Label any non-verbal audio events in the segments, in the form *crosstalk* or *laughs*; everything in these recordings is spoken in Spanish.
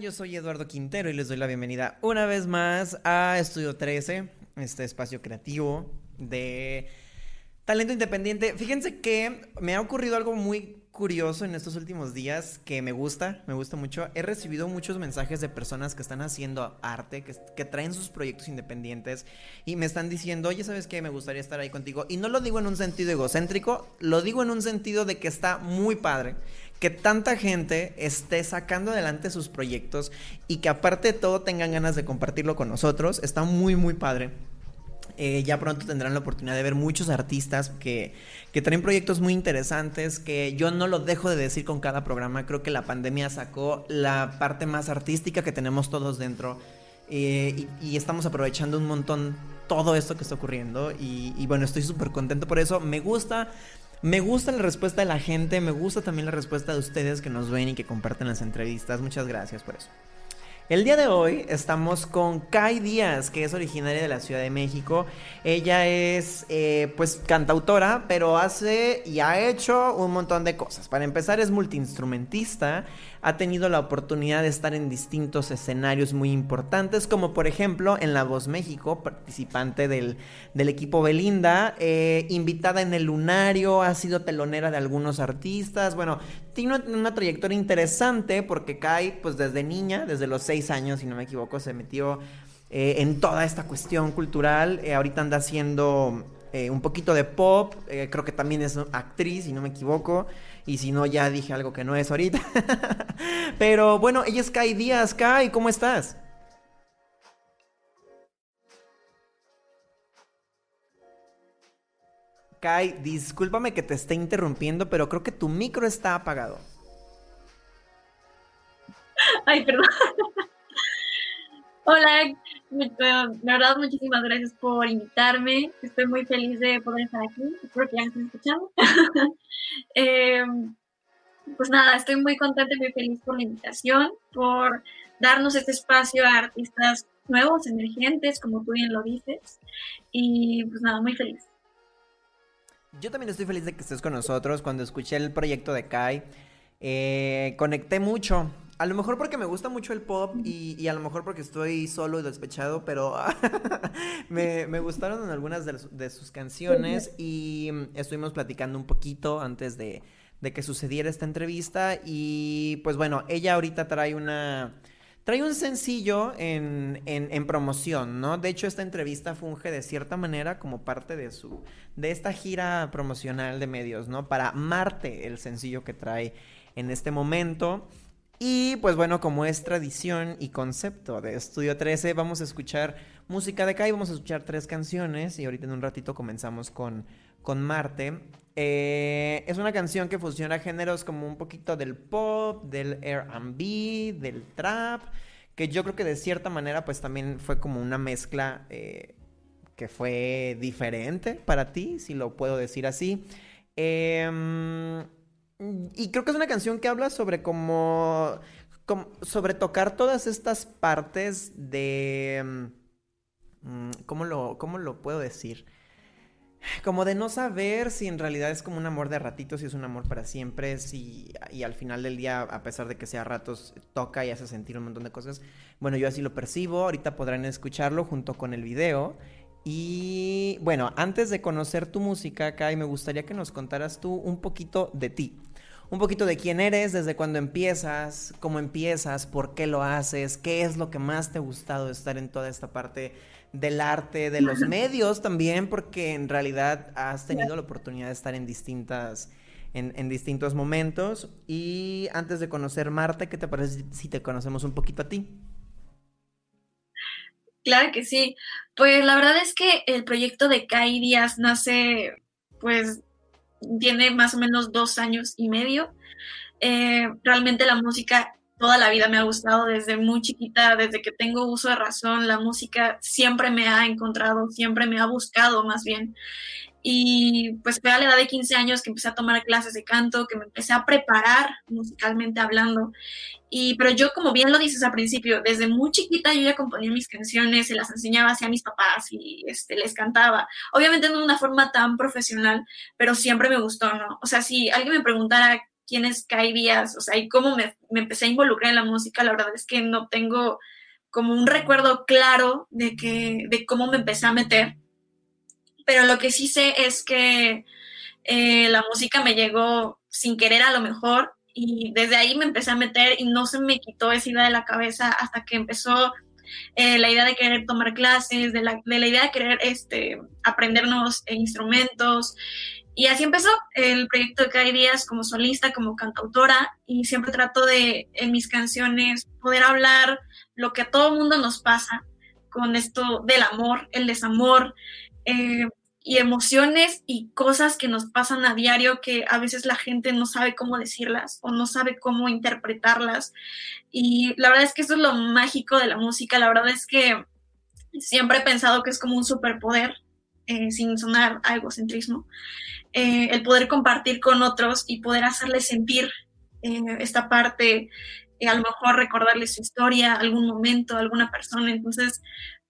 Yo soy Eduardo Quintero y les doy la bienvenida una vez más a Estudio 13, este espacio creativo de talento independiente. Fíjense que me ha ocurrido algo muy curioso en estos últimos días que me gusta, me gusta mucho. He recibido muchos mensajes de personas que están haciendo arte, que, que, traen sus proyectos independientes y me están diciendo, oye, ¿sabes qué? Me gustaría estar ahí contigo. Y no lo digo en un sentido egocéntrico, lo digo en un sentido de que está muy padre que tanta gente esté sacando adelante sus proyectos y que aparte de todo tengan ganas de compartirlo con nosotros. Está muy, muy padre. Eh, ya pronto tendrán la oportunidad de ver muchos artistas que, que, traen proyectos muy interesantes, que yo no lo dejo de decir con cada programa. Creo que la pandemia sacó la parte más artística que tenemos todos dentro. Eh, y, estamos aprovechando un montón todo esto que está ocurriendo. Y, y bueno, estoy súper contento por eso. Me gusta me gusta la respuesta de la gente, me gusta también la respuesta de ustedes que nos ven y que comparten las entrevistas. Muchas gracias por eso. El día de hoy estamos con Kai Díaz, que es originaria de la Ciudad de México. Ella es, eh, pues, cantautora, pero hace y ha hecho un montón de cosas. Para empezar, es multiinstrumentista. Ha tenido la oportunidad de estar en distintos escenarios muy importantes, como por ejemplo en La Voz México, participante del, equipo Belinda, eh, invitada en el Lunario, ha sido telonera de algunos artistas. Bueno, tiene una, trayectoria interesante porque Kai, pues desde niña, desde los seis años, si no me equivoco, se metió eh, en toda esta cuestión cultural. Eh, ahorita anda haciendo un poquito de pop, creo que también es actriz, si no me equivoco. Y si no, ya dije algo que no es ahorita. *laughs* Pero bueno, ella es Kai Díaz. Kai, ¿cómo estás? Kai, discúlpame que te esté interrumpiendo, pero creo que tu micro está apagado. Ay, perdón. *laughs* Hola, la verdad muchísimas gracias por invitarme. Estoy muy feliz de poder estar aquí. Espero que ya me estén escuchando. *laughs* Em, pues nada, estoy muy contenta y muy feliz por la invitación, por darnos este espacio a artistas nuevos, emergentes, como tú bien lo dices. Y pues nada, muy feliz. Yo también estoy feliz de que estés con nosotros. Cuando escuché el proyecto de Kai, eh, conecté mucho. A lo mejor porque me gusta mucho el pop y, a lo mejor porque estoy solo y despechado, pero *laughs* me, gustaron algunas de, sus canciones y estuvimos platicando un poquito antes de, de que sucediera esta entrevista y pues bueno, ella ahorita trae una Trae un sencillo en, en, promoción, ¿no? De hecho, esta entrevista funge de cierta manera como parte de su. de esta gira promocional de medios, ¿no? Para Marte, el sencillo que trae en este momento. Y pues bueno, como es tradición y concepto de Estudio 13, vamos a escuchar música de y vamos a escuchar tres canciones. Y ahorita en un ratito comenzamos con, con Marte. Eh, es una canción que fusiona géneros como un poquito del pop, del RB, del trap, que yo creo que de cierta manera pues también fue como una mezcla eh, que fue diferente para ti, si lo puedo decir así. Em, y creo que es una canción que habla sobre como, sobre tocar todas estas partes de... Mm, ¿Cómo lo, cómo lo puedo decir? como de no saber si en realidad es como un amor de ratitos, si es un amor para siempre, si y al final del día, a pesar de que sea ratos, toca y hace sentir un montón de cosas. Bueno, yo así lo percibo, ahorita podrán escucharlo junto con el video. Y bueno, antes de conocer tu música, Kai, me gustaría que nos contaras tú un poquito de ti. Un poquito de quién eres, desde cuándo empiezas, cómo empiezas, por qué lo haces, qué es lo que más te ha gustado estar en toda esta parte del arte, de los medios también, porque en realidad has tenido la oportunidad de estar en distintas, en, distintos momentos. Y antes de conocer Marte, ¿qué te parece si te conocemos un poquito a ti? Claro que sí. Pues la verdad es que el proyecto de Kai Díaz nace, pues, tiene más o menos dos años y medio. Eh, realmente la música toda la vida me ha gustado desde muy chiquita, desde que tengo uso de razón, la música siempre me ha encontrado, siempre me ha buscado más bien. Y pues fue a la edad de 15 años que empecé a tomar clases de canto, que me empecé a preparar musicalmente hablando. Y, pero yo, como bien lo dices al principio, desde muy chiquita yo ya componía mis canciones, se las enseñaba hacia mis papás y este, les cantaba. Obviamente no de una forma tan profesional, pero siempre me gustó, ¿no? O sea, si alguien me preguntara quién es Kai Díaz, o sea, y cómo me, me empecé a involucrar en la música, la verdad es que no tengo como un recuerdo claro de, que, de cómo me empecé a meter pero lo que sí sé es que eh, la música me llegó sin querer a lo mejor y desde ahí me empecé a meter y no se me quitó esa idea de la cabeza hasta que empezó eh, la idea de querer tomar clases, de la, de la idea de querer este, aprender nuevos instrumentos. Y así empezó el proyecto de Kai Díaz como solista, como cantautora, y siempre trato de, en mis canciones, poder hablar lo que a todo mundo nos pasa con esto del amor, el desamor, eh, y emociones y cosas que nos pasan a diario que a veces la gente no sabe cómo decirlas o no sabe cómo interpretarlas. Y la verdad es que eso es lo mágico de la música, la verdad es que siempre he pensado que es como un superpoder, eh, sin sonar a egocentrismo, eh, el poder compartir con otros y poder hacerles sentir esta parte, a lo mejor recordarles su historia, algún momento, alguna persona. Entonces,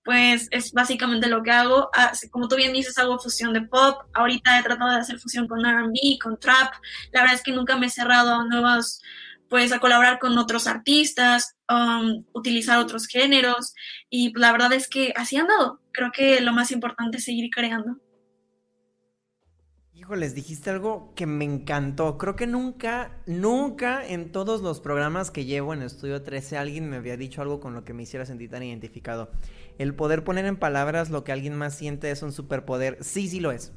pues es básicamente lo que hago. Ah, como tú bien dices, hago fusión de pop. Ahorita he tratado de hacer fusión con RB, con trap. La verdad es que nunca me he cerrado a nuevos, pues a colaborar con otros artistas, um, utilizar otros géneros. Y la verdad es que así han dado. Creo que lo más importante es seguir creando. Híjoles, dijiste algo que me encantó. Creo que nunca, nunca en todos los programas que llevo en Estudio 13 alguien me había dicho algo con lo que me hiciera sentir tan identificado. El poder poner en palabras lo que alguien más siente es un superpoder. Sí, sí lo es.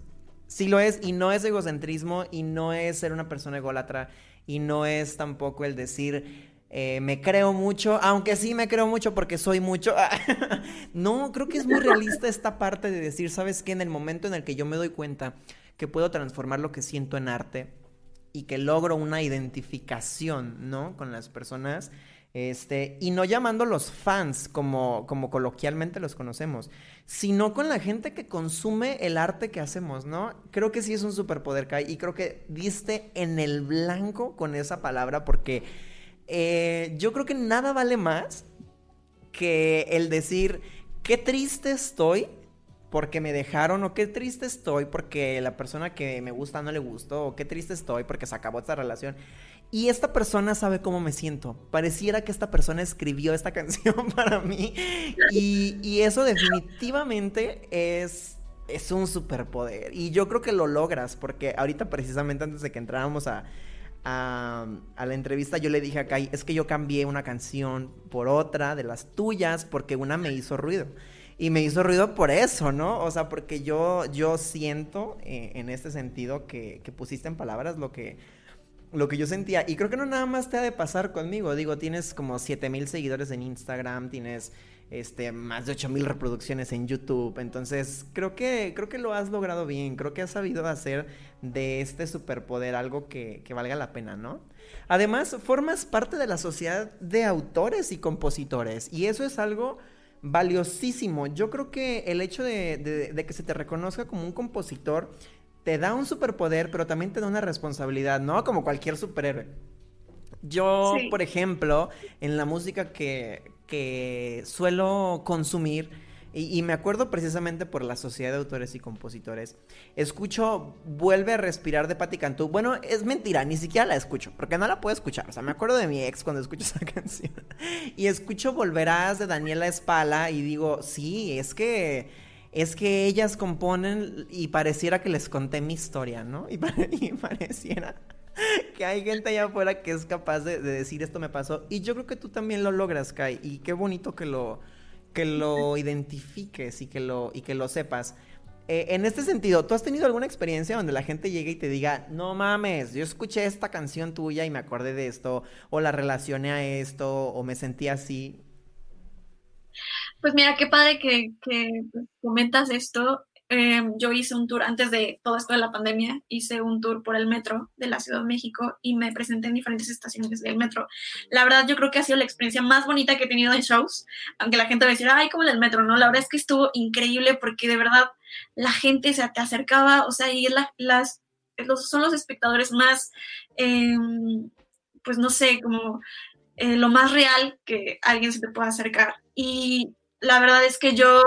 Sí lo es y no es egocentrismo y no es ser una persona ególatra y no es tampoco el decir eh, me creo mucho, aunque sí me creo mucho porque soy mucho. *laughs* no, creo que es muy realista esta parte de decir, ¿sabes qué? En el momento en el que yo me doy cuenta que puedo transformar lo que siento en arte y que logro una identificación, ¿no? Con las personas. Este, y no llamando los fans como, como coloquialmente los conocemos, sino con la gente que consume el arte que hacemos, ¿no? Creo que sí es un superpoder, Kai, y creo que diste en el blanco con esa palabra porque eh, yo creo que nada vale más que el decir, qué triste estoy porque me dejaron, o qué triste estoy porque la persona que me gusta no le gustó, o qué triste estoy porque se acabó esta relación. Y esta persona sabe cómo me siento. Pareciera que esta persona escribió esta *laughs* canción para mí. Y, eso definitivamente es, es un superpoder. Y yo creo que lo logras, porque ahorita precisamente antes de que entráramos a, a, a, la entrevista yo le dije a Kai, es que yo cambié una canción por otra de las tuyas porque una me hizo ruido. Y me hizo ruido por eso, ¿no? O sea, porque yo, yo siento eh, en este sentido que, que, pusiste en palabras lo que, lo que yo sentía. Y creo que no nada más te ha de pasar conmigo. Digo, tienes como 7 mil seguidores en Instagram, tienes este, más de 8 mil reproducciones en YouTube. Entonces, creo que, creo que lo has logrado bien. Creo que has sabido hacer de este superpoder algo que, que valga la pena, ¿no? Además, formas parte de la sociedad de autores y compositores. Y eso es algo valiosísimo. Yo creo que el hecho de, que se te reconozca como un compositor te da un superpoder, pero también te da una responsabilidad, ¿no? Como cualquier superhéroe. Yo, por ejemplo, en la música que, que suelo consumir, y, me acuerdo precisamente por la Sociedad de Autores y Compositores. Escucho Vuelve a respirar de Patti Cantú. Bueno, es mentira, ni siquiera la escucho, porque no la puedo escuchar. O sea, me acuerdo de mi ex cuando escucho *laughs* esa canción. Y escucho Volverás de Daniela Espala y digo, sí, es que es que ellas componen y pareciera que les conté mi historia, ¿no? *laughs* Y, pareciera que hay gente allá afuera que es capaz de, de, decir esto me pasó. Y yo creo que tú también lo logras, Kai. Y qué bonito que lo, que lo identifiques y que lo, y que lo sepas. Eh, en este sentido, ¿tú has tenido alguna experiencia donde la gente llegue y te diga, no mames, yo escuché esta canción tuya y me acordé de esto, o la relacioné a esto, o me sentí así? Pues mira, qué padre que, que comentas esto. eh, yo hice un tour antes de todo esto de la pandemia, hice un tour por el metro de la Ciudad de México y me presenté en diferentes estaciones del metro. La verdad, yo creo que ha sido la experiencia más bonita que he tenido en shows, aunque la gente va a decir, ay, como en el metro, ¿no? La verdad es que estuvo increíble porque de verdad la gente se te acercaba, o sea, y las, los, son los espectadores más, em, pues no sé, como eh, lo más real que alguien se te pueda acercar. Y la verdad es que yo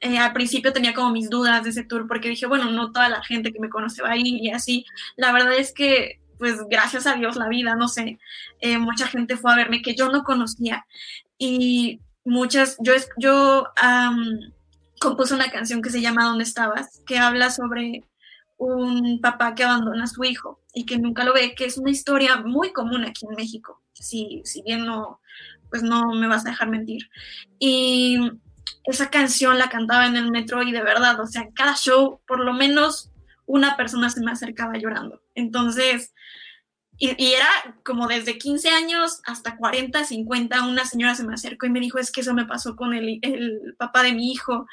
eh, al principio tenía como mis dudas de ese tour porque dije, bueno, no toda la gente que me conoce va a y así. La verdad es que, pues gracias a Dios, la vida, no sé, eh, mucha gente fue a verme que yo no conocía y muchas, yo, yo compuse una canción que se llama ¿Dónde estabas? que habla sobre un papá que abandona a su hijo y que nunca lo ve, que es una historia muy común aquí en México, si, si bien no, pues no me vas a dejar mentir. Y esa canción la cantaba en el metro y de verdad, o sea, en cada show por lo menos una persona se me acercaba llorando. Entonces, y, era como desde 15 años hasta 40, 50, una señora se me acercó y me dijo, es que eso me pasó con el, el papá de mi hijo.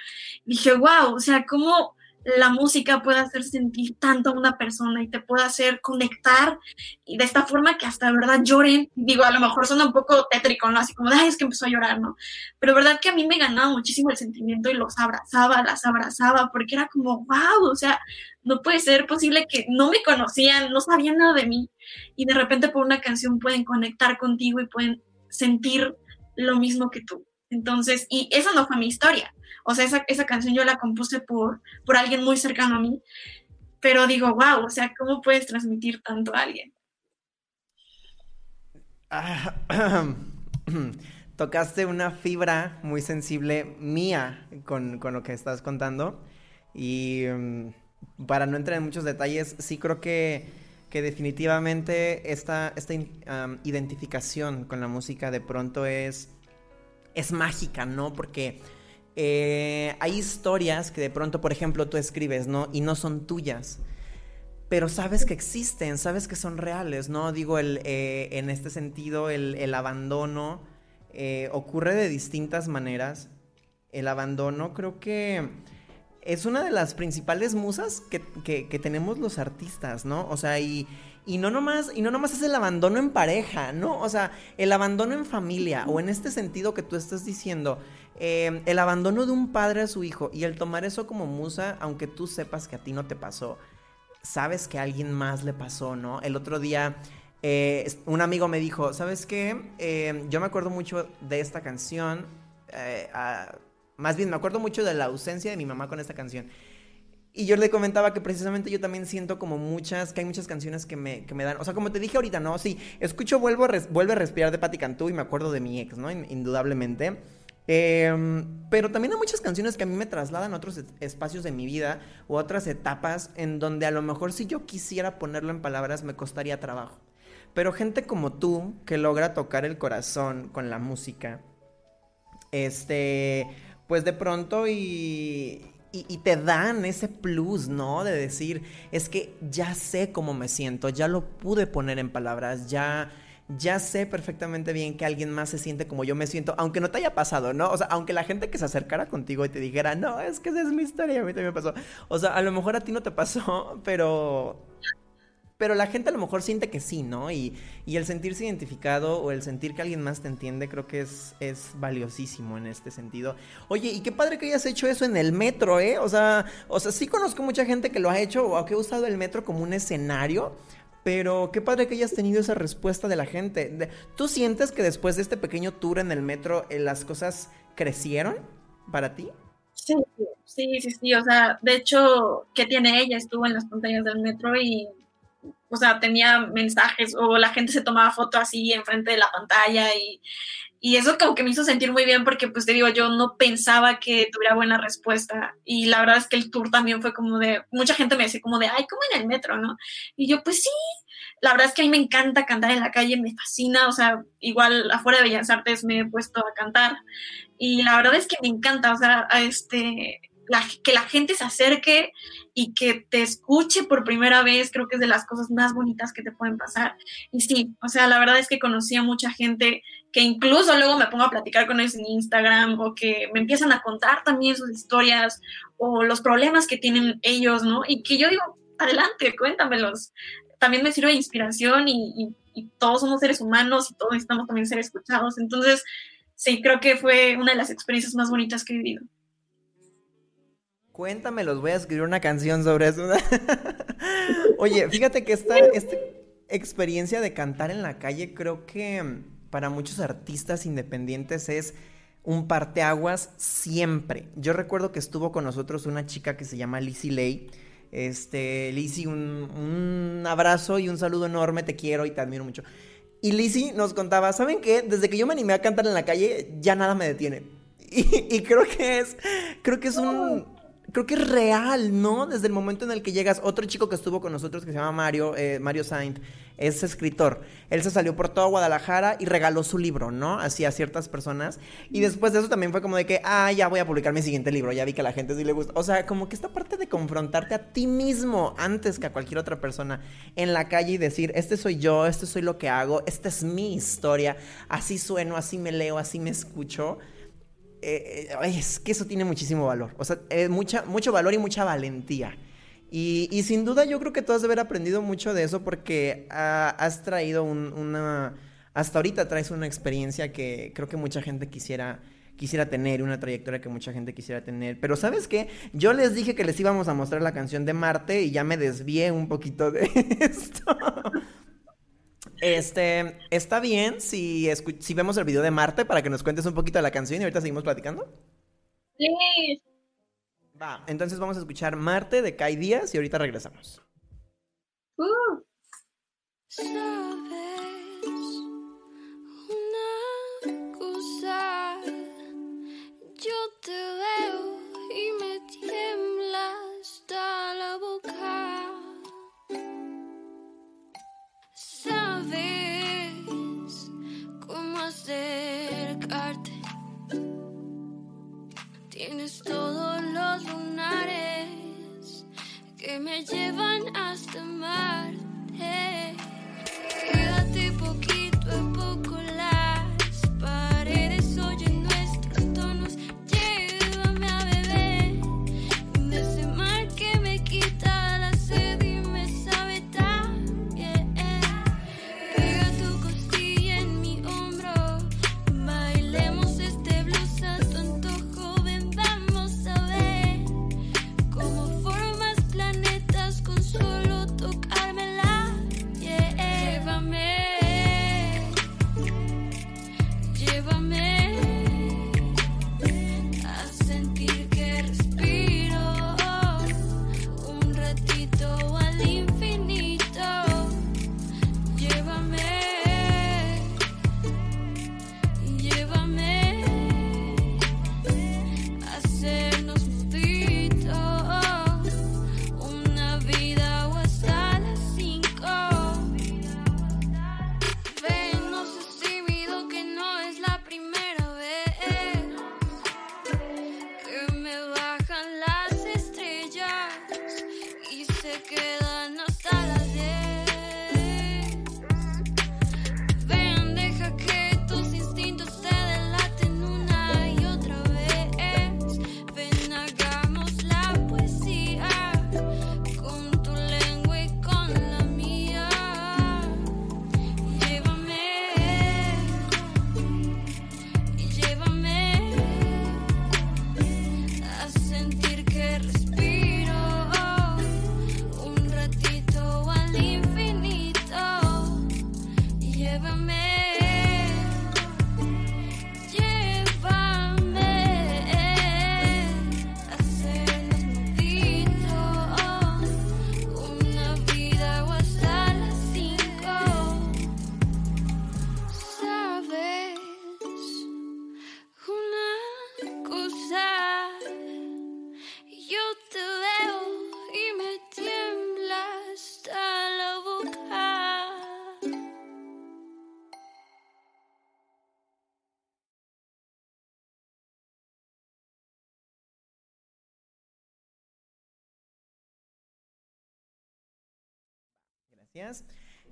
dije, wow, o sea, ¿cómo la música puede hacer sentir tanto a una persona y te puede hacer conectar y de esta forma que hasta verdad lloren. Digo, a lo mejor suena un poco tétrico, ¿no? Así como, ay, es que empezó a llorar, ¿no? Pero verdad que a mí me ganaba muchísimo el sentimiento y los abrazaba, las abrazaba, porque era como, wow, o sea, no puede ser posible que no me conocían, no sabían nada de mí y de repente por una canción pueden conectar contigo y pueden sentir lo mismo que tú. Entonces, y esa no fue mi historia. O sea, esa, esa canción yo la compuse por, por alguien muy cercano a mí. Pero digo, wow, o sea, ¿cómo puedes transmitir tanto a alguien? Ah, *clears throat* tocaste una fibra muy sensible mía con, con lo que estás contando. Y um, para no entrar en muchos detalles, sí creo que, que definitivamente esta, esta identificación con la música de pronto es es mágica, ¿no? Porque eh, hay historias que de pronto, por ejemplo, tú escribes, ¿no? Y no son tuyas. Pero sabes que existen, sabes que son reales, ¿no? Digo, el, eh, en este sentido, el, abandono eh, ocurre de distintas maneras. El abandono creo que es una de las principales musas que, que tenemos los artistas, ¿no? O sea, y, y no nomás, y no nomás es el abandono en pareja, ¿no? O sea, el abandono en familia, o en este sentido que tú estás diciendo, eh, el abandono de un padre a su hijo, y el tomar eso como musa, aunque tú sepas que a ti no te pasó, sabes que a alguien más le pasó, ¿no? El otro día, eh, un amigo me dijo, ¿sabes qué? Eh, yo me acuerdo mucho de esta canción, más bien me acuerdo mucho de la ausencia de mi mamá con esta canción. Y yo le comentaba que precisamente yo también siento como muchas, que hay muchas canciones que me, que me dan, o sea, como te dije ahorita, ¿no? Sí, escucho Vuelvo a, Vuelve a respirar de Patti Cantú y me acuerdo de mi ex, ¿no? Indudablemente. Em, pero también hay muchas canciones que a mí me trasladan a otros espacios de mi vida o otras etapas en donde a lo mejor si yo quisiera ponerlo en palabras me costaría trabajo. Pero gente como tú que logra tocar el corazón con la música, este, pues de pronto y, y, te dan ese plus, ¿no? De decir, es que ya sé cómo me siento, ya lo pude poner en palabras, ya, ya sé perfectamente bien que alguien más se siente como yo me siento, aunque no te haya pasado, ¿no? O sea, aunque la gente que se acercara contigo y te dijera, no, es que esa es mi historia, a mí también me pasó. O sea, a lo mejor a ti no te pasó, pero pero la gente a lo mejor siente que sí, ¿no? Y, el sentirse identificado o el sentir que alguien más te entiende creo que es, es valiosísimo en este sentido. Oye, y qué padre que hayas hecho eso en el metro, ¿eh? O sea, o sea, sí conozco mucha gente que lo ha hecho o que ha usado el metro como un escenario, pero qué padre que hayas tenido esa respuesta de la gente. ¿Tú sientes que después de este pequeño tour en el metro eh, las cosas crecieron para ti? Sí, sí, sí, sí. O sea, de hecho, ¿qué tiene ella? Estuvo en las pantallas del metro y o sea, tenía mensajes o la gente se tomaba foto así enfrente de la pantalla y, y eso como que me hizo sentir muy bien porque pues te digo, yo no pensaba que tuviera buena respuesta y la verdad es que el tour también fue como de, mucha gente me decía como de, ay, como en el metro, ¿no? Y yo pues sí, la verdad es que a mí me encanta cantar en la calle, me fascina, o sea, igual afuera de Bellas Artes me he puesto a cantar y la verdad es que me encanta, o sea, este, que la gente se acerque y que te escuche por primera vez, creo que es de las cosas más bonitas que te pueden pasar. Y sí, o sea, la verdad es que conocí a mucha gente que incluso luego me pongo a platicar con ellos en Instagram o que me empiezan a contar también sus historias o los problemas que tienen ellos, ¿no? Y que yo digo, adelante, cuéntamelos. También me sirve de inspiración y, y todos somos seres humanos y todos necesitamos también ser escuchados. Entonces, sí, creo que fue una de las experiencias más bonitas que he vivido. Cuéntame, los voy a escribir una canción sobre eso. *laughs* Oye, fíjate que esta, esta experiencia de cantar en la calle creo que para muchos artistas independientes es un parteaguas siempre. Yo recuerdo que estuvo con nosotros una chica que se llama Lizzie Lay. Este, Lizzie, un, un abrazo y un saludo enorme, te quiero y te admiro mucho. Y Lizzie nos contaba, ¿saben qué? Desde que yo me animé a cantar en la calle, ya nada me detiene. *laughs* Y, y creo que es, creo que es un, creo que es real, ¿no? Desde el momento en el que llegas, otro chico que estuvo con nosotros que se llama Mario, eh, Mario Saint, es escritor. Él se salió por todo Guadalajara y regaló su libro, ¿no? Así a ciertas personas. Y después de eso también fue como de que, ah, ya voy a publicar mi siguiente libro, ya vi que a la gente sí le gusta. O sea, como que esta parte de confrontarte a ti mismo antes que a cualquier otra persona en la calle y decir, este soy yo, este soy lo que hago, esta es mi historia, así sueno, así me leo, así me escucho eh, eh, es que eso tiene muchísimo valor. O sea, es mucha, mucho valor y mucha valentía. Y, sin duda yo creo que tú has de haber aprendido mucho de eso porque has traído una... Hasta ahorita traes una experiencia que creo que mucha gente quisiera, quisiera tener, una trayectoria que mucha gente quisiera tener. Pero ¿sabes qué? Yo les dije que les íbamos a mostrar la canción de Marte y ya me desvié un poquito de *laughs* esto. Este, ¿está bien si, si vemos el video de Marte para que nos cuentes un poquito de la canción y ahorita seguimos platicando? Sí. Va, entonces vamos a escuchar Marte de Kai Díaz y ahorita regresamos. Uh. yo te veo y me tiembla hasta la boca. Acercarte. Tienes todos los lunares que me llevan hasta Marte. Quédate poquito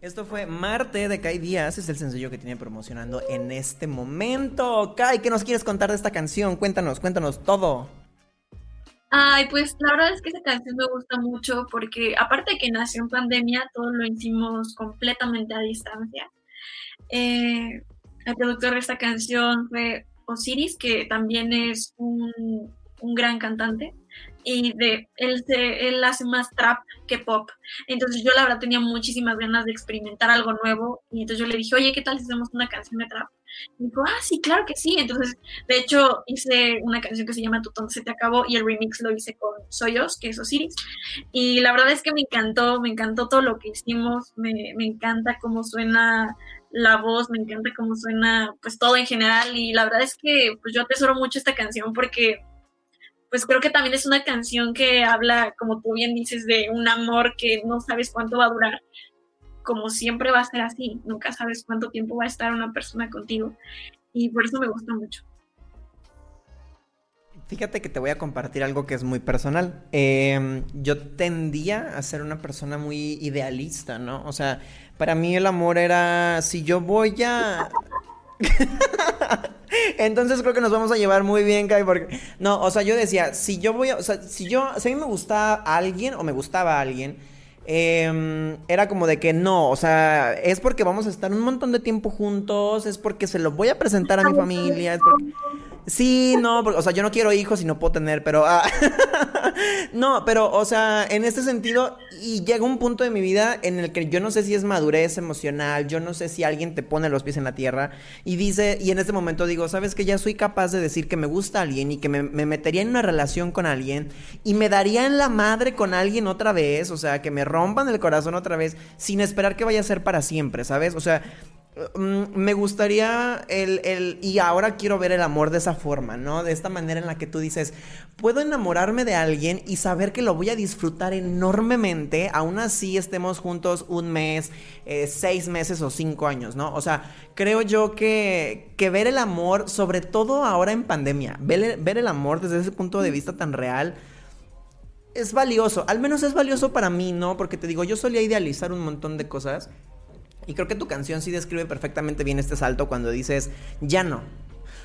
Esto fue Marte de Kai Díaz, es el sencillo que tiene promocionando en este momento. Kai, ¿qué nos quieres contar de esta canción? Cuéntanos, cuéntanos todo. Ay, pues la verdad es que esa canción me gusta mucho porque aparte de que nació en pandemia, todo lo hicimos completamente a distancia. Eh, el productor de esta canción fue Osiris, que también es un gran cantante y de él, se, él hace más trap que pop. Entonces yo la verdad tenía muchísimas ganas de experimentar algo nuevo y entonces yo le dije, oye, ¿qué tal si hacemos una canción de trap? Y dijo, ah, sí, claro que sí. Entonces, de hecho, hice una canción que se llama Tu se te acabó y el remix lo hice con Soyos, que es Osiris. Y la verdad es que me encantó, me encantó todo lo que hicimos, me, me encanta cómo suena la voz, me encanta cómo suena, pues todo en general. Y la verdad es que pues yo atesoro mucho esta canción porque pues creo que también es una canción que habla, como tú bien dices, de un amor que no sabes cuánto va a durar. Como siempre va a ser así, nunca sabes cuánto tiempo va a estar una persona contigo. Y por eso me gusta mucho. Fíjate que te voy a compartir algo que es muy personal. Eh, yo tendía a ser una persona muy idealista, ¿no? O sea, para mí el amor era, si yo voy a... *laughs* Entonces creo que nos vamos a llevar muy bien, Kai, porque... No, o sea, yo decía, si yo voy a... O sea, si yo... Si a mí me gustaba alguien o me gustaba alguien, eh, era como de que no, o sea, es porque vamos a estar un montón de tiempo juntos, es porque se lo voy a presentar a mi familia, es porque... Sí, no, o sea, yo no quiero hijos y no puedo tener, pero... ah, *laughs* no, pero, o sea, en este sentido, y llega un punto de mi vida en el que yo no sé si es madurez emocional, yo no sé si alguien te pone los pies en la tierra y dice, y en este momento digo, sabes que ya soy capaz de decir que me gusta alguien y que me, me metería en una relación con alguien y me daría en la madre con alguien otra vez, o sea, que me rompan el corazón otra vez sin esperar que vaya a ser para siempre, ¿sabes? O sea, me gustaría el, el, y ahora quiero ver el amor de esa forma, ¿no? De esta manera en la que tú dices, puedo enamorarme de alguien y saber que lo voy a disfrutar enormemente, aún así estemos juntos un mes, eh, seis meses o cinco años, ¿no? O sea, creo yo que, que ver el amor, sobre todo ahora en pandemia, ver, ver el amor desde ese punto de vista tan real, es valioso, al menos es valioso para mí, ¿no? Porque te digo, yo solía idealizar un montón de cosas. Y creo que tu canción sí describe perfectamente bien este salto cuando dices, ya no.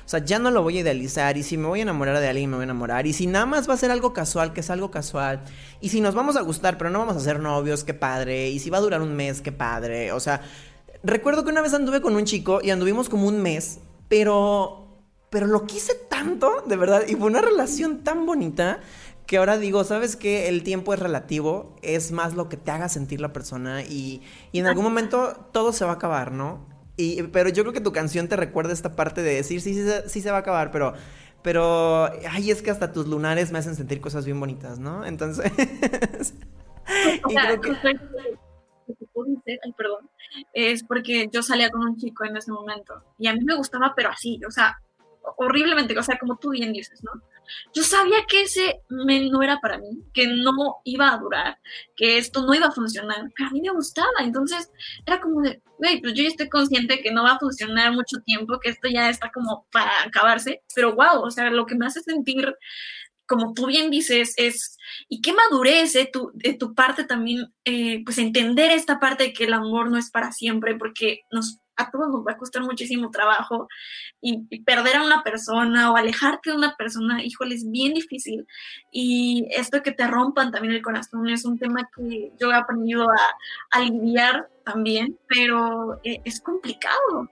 O sea, ya no lo voy a idealizar. Y si me voy a enamorar de alguien, me voy a enamorar. Y si nada más va a ser algo casual, que es algo casual. Y si nos vamos a gustar, pero no vamos a ser novios, qué padre. Y si va a durar un mes, qué padre. O sea, recuerdo que una vez anduve con un chico y anduvimos como un mes, pero. Pero lo quise tanto, de verdad. Y fue una relación tan bonita que ahora digo, ¿sabes qué? El tiempo es relativo, es más lo que te haga sentir la persona y, y en algún momento todo se va a acabar, ¿no? Y, pero yo creo que tu canción te recuerda esta parte de decir, sí, sí, sí se va a acabar, pero, pero, ay, es que hasta tus lunares me hacen sentir cosas bien bonitas, ¿no? Entonces... *laughs* o sea, creo que... Ay, perdón, es porque yo salía con un chico en ese momento y a mí me gustaba, pero así, o sea, horriblemente, o sea, como tú bien dices, ¿no? Yo sabía que ese men no era para mí, que no iba a durar, que esto no iba a funcionar, pero a mí me gustaba, entonces era como de, güey, pues yo ya estoy consciente que no va a funcionar mucho tiempo, que esto ya está como para acabarse, pero wow, o sea, lo que me hace sentir como tú bien dices, es, y qué madurez de tu, de tu parte también, eh, pues entender esta parte de que el amor no es para siempre, porque nos a todos nos va a costar muchísimo trabajo y, y, perder a una persona o alejarte de una persona, híjole, es bien difícil. Y esto que te rompan también el corazón es un tema que yo he aprendido a, a lidiar también, pero eh, es complicado.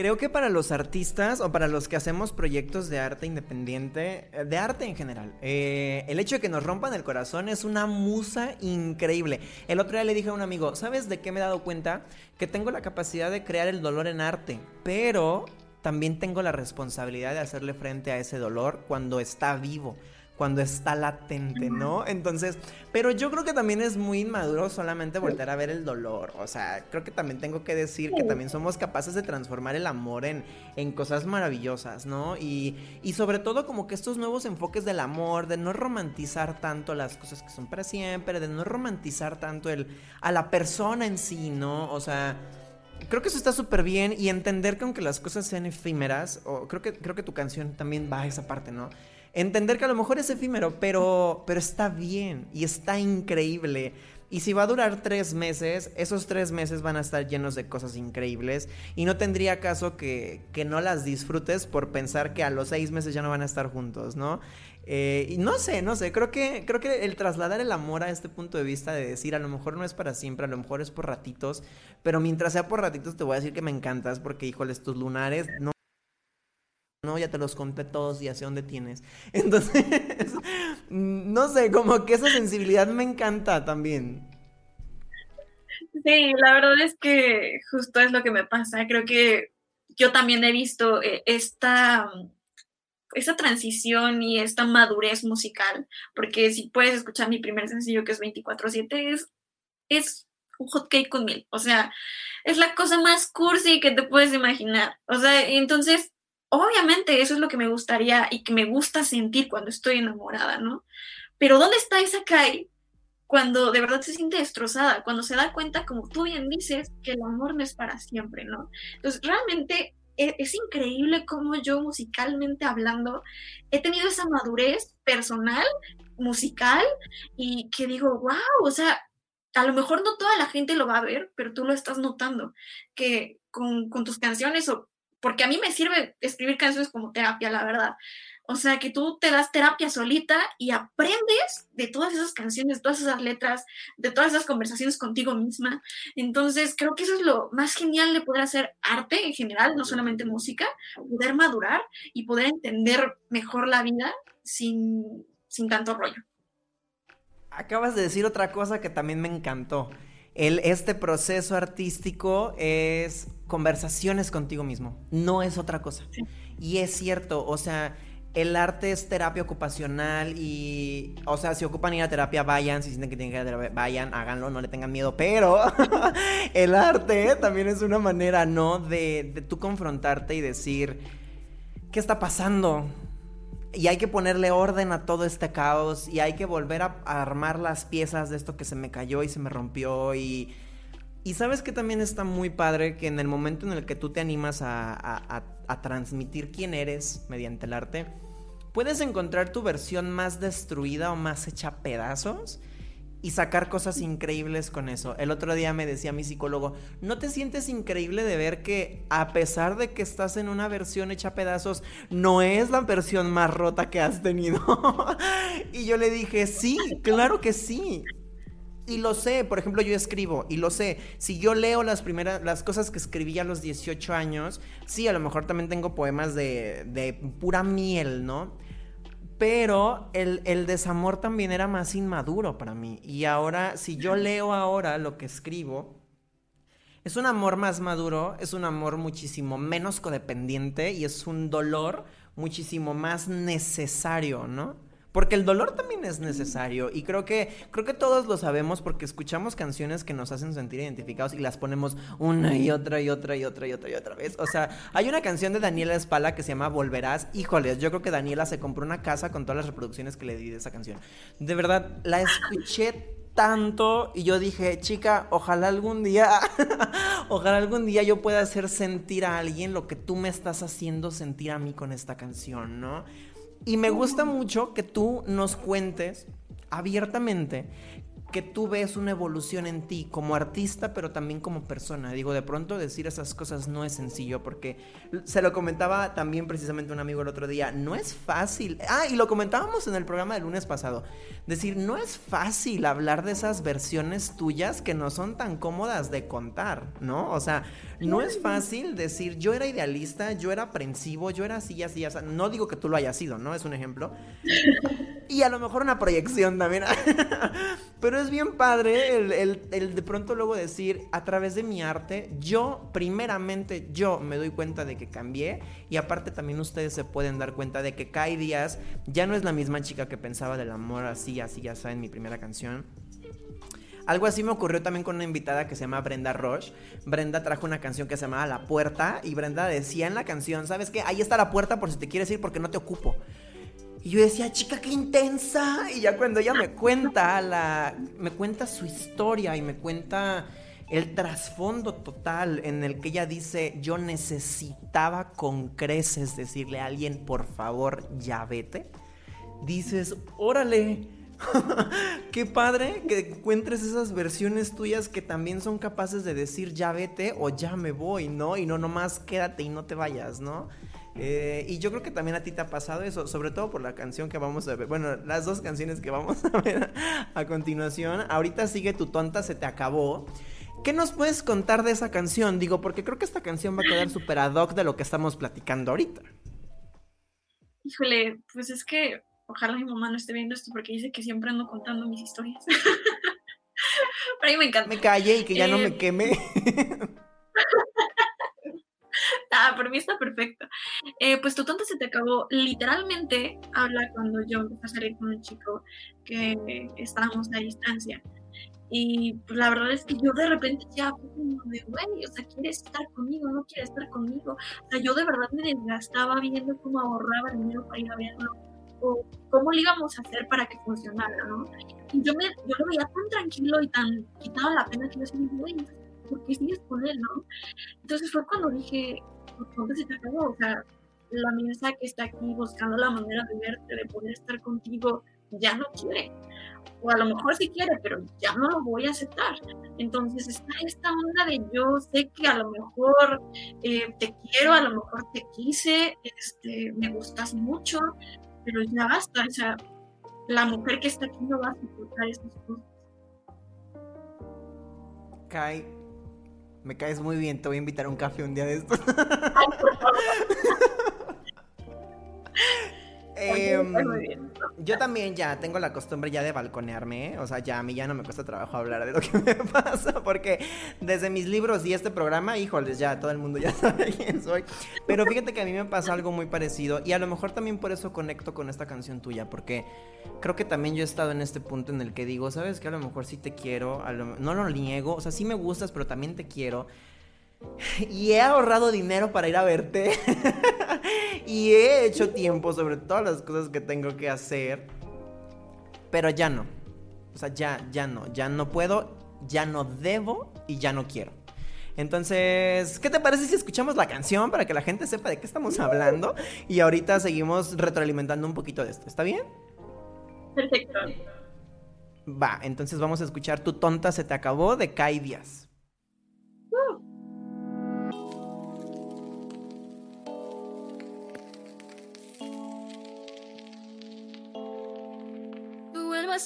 Creo que para los artistas o para los que hacemos proyectos de arte independiente, de arte en general, eh, el hecho de que nos rompan el corazón es una musa increíble. El otro día le dije a un amigo, ¿sabes de qué me he dado cuenta? Que tengo la capacidad de crear el dolor en arte, pero también tengo la responsabilidad de hacerle frente a ese dolor cuando está vivo cuando está latente, ¿no? Entonces, pero yo creo que también es muy inmaduro solamente volver a ver el dolor. O sea, creo que también tengo que decir que también somos capaces de transformar el amor en, en cosas maravillosas, ¿no? Y, y sobre todo como que estos nuevos enfoques del amor, de no romantizar tanto las cosas que son para siempre, de no romantizar tanto el, a la persona en sí, ¿no? O sea creo que eso está súper bien y entender que aunque las cosas sean efímeras, o creo que, creo que tu canción también va a esa parte, ¿no? Entender que a lo mejor es efímero, pero, pero está bien y está increíble. Y si va a durar tres meses, esos tres meses van a estar llenos de cosas increíbles. Y no tendría caso que, que no las disfrutes por pensar que a los seis meses ya no van a estar juntos, ¿no? Eh, y no sé, no sé, creo que, creo que el trasladar el amor a este punto de vista de decir, a lo mejor no es para siempre, a lo mejor es por ratitos, pero mientras sea por ratitos te voy a decir que me encantas porque, híjoles, tus lunares no no, ya te los conté todos y hacia dónde tienes. *laughs* Entonces, no sé, como que esa sensibilidad me encanta también. Sí, la verdad es que justo es lo que me pasa. Creo que yo también he visto eh, esta, esta transición y esta madurez musical, porque si puedes escuchar mi primer sencillo que es 24/7, es, es un hot cake con miel. O sea, es la cosa más cursi que te puedes imaginar. O sea, entonces obviamente eso es lo que me gustaría y que me gusta sentir cuando estoy enamorada, ¿no? Pero ¿dónde está esa Kai cuando de verdad se siente destrozada? Cuando se da cuenta, como tú bien dices, que el amor no es para siempre, ¿no? Entonces, realmente es, es increíble cómo yo musicalmente hablando he tenido esa madurez personal, musical, y que digo, wow, o sea, a lo mejor no toda la gente lo va a ver, pero tú lo estás notando, que con, con tus canciones o porque a mí me sirve escribir canciones como terapia, la verdad. O sea, que tú te das terapia solita y aprendes de todas esas canciones, de todas esas letras, de todas esas conversaciones contigo misma. Entonces, creo que eso es lo más genial de poder hacer arte en general, no solamente música, poder madurar y poder entender mejor la vida sin, sin tanto rollo. Acabas de decir otra cosa que también me encantó. El, este proceso artístico es conversaciones contigo mismo, no es otra cosa. Sí. Y es cierto, o sea, el arte es terapia ocupacional y, o sea, si ocupan ir a terapia, vayan, si sienten que tienen que ir a terapia, vayan, háganlo, no le tengan miedo, pero *laughs* el arte también es una manera, ¿no? De, de tú confrontarte y decir, ¿qué está pasando? Y hay que ponerle orden a todo este caos y hay que volver a, armar las piezas de esto que se me cayó y se me rompió y... Y sabes que también está muy padre que en el momento en el que tú te animas a, a, a, transmitir quién eres mediante el arte, puedes encontrar tu versión más destruida o más hecha pedazos y sacar cosas increíbles con eso. El otro día me decía mi psicólogo, ¿no te sientes increíble de ver que a pesar de que estás en una versión hecha pedazos, no es la versión más rota que has tenido? *laughs* y yo le dije, sí, claro que sí. Y lo sé, por ejemplo, yo escribo y lo sé. Si yo leo las primeras, las cosas que escribí a los 18 años, sí, a lo mejor también tengo poemas de, de pura miel, ¿no? Pero el, el, desamor también era más inmaduro para mí. Y ahora, si yo leo ahora lo que escribo, es un amor más maduro, es un amor muchísimo menos codependiente y es un dolor muchísimo más necesario, ¿no? Porque el dolor también es necesario y creo que creo que todos lo sabemos porque escuchamos canciones que nos hacen sentir identificados y las ponemos una y otra y otra y otra y otra y otra vez. O sea, hay una canción de Daniela Espala que se llama Volverás. Híjoles, yo creo que Daniela se compró una casa con todas las reproducciones que le di de esa canción. De verdad, la escuché tanto y yo dije, chica, ojalá algún día, *laughs* ojalá algún día yo pueda hacer sentir a alguien lo que tú me estás haciendo sentir a mí con esta canción, ¿no? Y me gusta mucho que tú nos cuentes abiertamente que tú ves una evolución en ti como artista, pero también como persona. Digo, de pronto decir esas cosas no es sencillo, porque se lo comentaba también precisamente un amigo el otro día, no es fácil. Ah, y lo comentábamos en el programa del lunes pasado. Decir, no es fácil hablar de esas versiones tuyas que no son tan cómodas de contar, ¿no? O sea, no es fácil decir, yo era idealista, yo era aprensivo, yo era así, así, así. No digo que tú lo hayas sido, ¿no? Es un ejemplo. Y a lo mejor una proyección también. *laughs* Pero es bien padre el, de pronto luego decir, a través de mi arte, yo, primeramente, yo me doy cuenta de que cambié. Y aparte también ustedes se pueden dar cuenta de que Kai Díaz ya no es la misma chica que pensaba del amor así, así, ya en mi primera canción. Algo así me ocurrió también con una invitada que se llama Brenda Roche. Brenda trajo una canción que se llamaba La Puerta y Brenda decía en la canción, ¿sabes qué? Ahí está la puerta por si te quieres ir porque no te ocupo. Y yo decía, chica, qué intensa. Y ya cuando ella me cuenta la. me cuenta su historia y me cuenta el trasfondo total en el que ella dice, yo necesitaba con creces decirle a alguien, por favor, ya vete. dices, órale, *laughs* qué padre que encuentres esas versiones tuyas que también son capaces de decir ya vete o ya me voy, ¿no? Y no nomás quédate y no te vayas, ¿no? Eh, y yo creo que también a ti te ha pasado eso, sobre todo por la canción que vamos a ver. Bueno, las dos canciones que vamos *laughs* a ver a, continuación. Ahorita sigue Tu tonta, se te acabó. ¿Qué nos puedes contar de esa canción? Digo, porque creo que esta canción va a quedar súper ad hoc de lo que estamos platicando ahorita. Híjole, pues es que ojalá mi mamá no esté viendo esto porque dice que siempre ando contando mis historias. *laughs* Pero a mí me encanta. Me calle y que ya no me eh, queme. *laughs* *laughs* ah, por mí está perfecto. Eh, pues tu tonta se te acabó. Literalmente habla cuando yo empecé a salir con un chico que estábamos a distancia. Y pues, la verdad es que yo de repente ya de, güey, o sea, quieres estar conmigo, no quieres estar conmigo. O sea, yo de verdad me desgastaba viendo cómo ahorraba dinero para ir a verlo o cómo lo íbamos a hacer para que funcionara, ¿no? Y yo, me, yo lo veía tan tranquilo y tan quitado la pena que yo decía, güey, ¿por qué sigues con él, no? Entonces fue cuando dije, ¿dónde se te acabó? O sea, la mesa que está aquí buscando la manera de verte, de poder estar contigo, ya no quiere. O a lo mejor sí quiere, pero ya no lo voy a aceptar. Entonces está esta onda de yo sé que a lo mejor eh, te quiero, a lo mejor te quise, este, me gustas mucho, pero ya basta. O sea, la mujer que está aquí no va a soportar esas cosas. Kai, me caes muy bien, te voy a invitar a un café un día de estos. *laughs* Em, yo también ya tengo la costumbre ya de balconearme, o sea, ya a mí ya no me cuesta trabajo hablar de lo que *laughs* me pasa, porque desde mis libros y este programa, híjoles, ya todo el mundo ya *laughs* sabe quién soy. Pero fíjate que a mí me pasa algo muy parecido y a lo mejor también por eso conecto con esta canción tuya, porque creo que también yo he estado en este punto en el que digo, sabes que a lo mejor sí te quiero, no lo niego, o sea, sí me gustas, pero también te quiero. Y he ahorrado dinero para ir a verte. *laughs* y he hecho tiempo sobre todas las cosas que tengo que hacer. Pero ya no. O sea, ya, ya no. Ya no puedo, ya no debo y ya no quiero. Entonces, ¿qué te parece si escuchamos la canción para que la gente sepa de qué estamos hablando? Y ahorita seguimos retroalimentando un poquito de esto. ¿Está bien? Perfecto. Va, entonces vamos a escuchar Tu tonta se te acabó de Kai Díaz.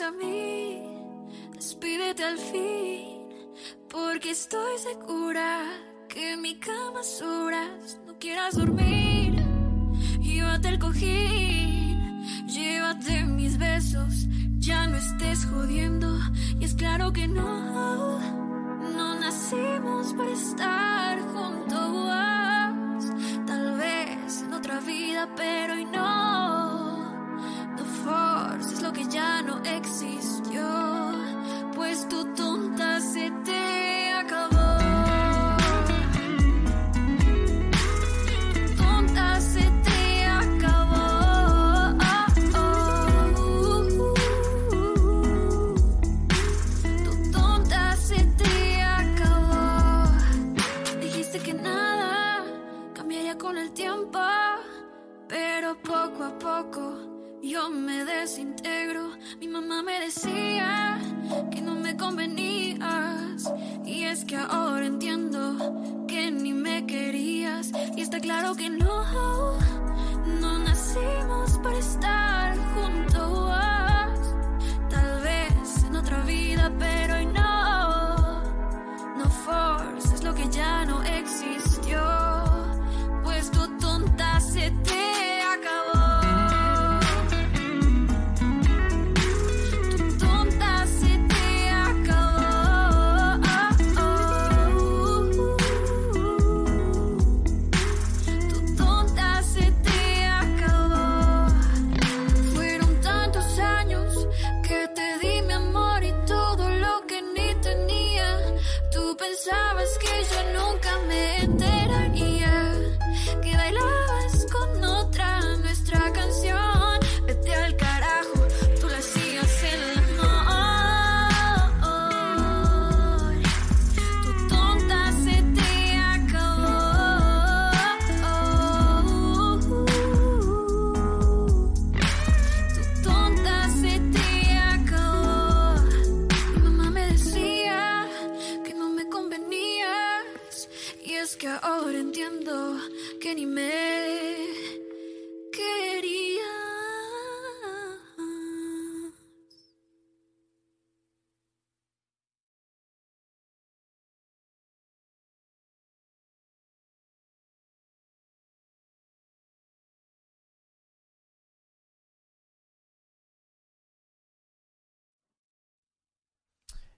A mí, despídete al fin, porque estoy segura que mi cama horas no quieras dormir. Llévate el cojín, llévate mis besos, ya no estés jodiendo. Y es claro que no, no nacimos para estar juntos. Tal vez en otra vida, pero hoy no es lo que ya no existió, pues tu tonta se te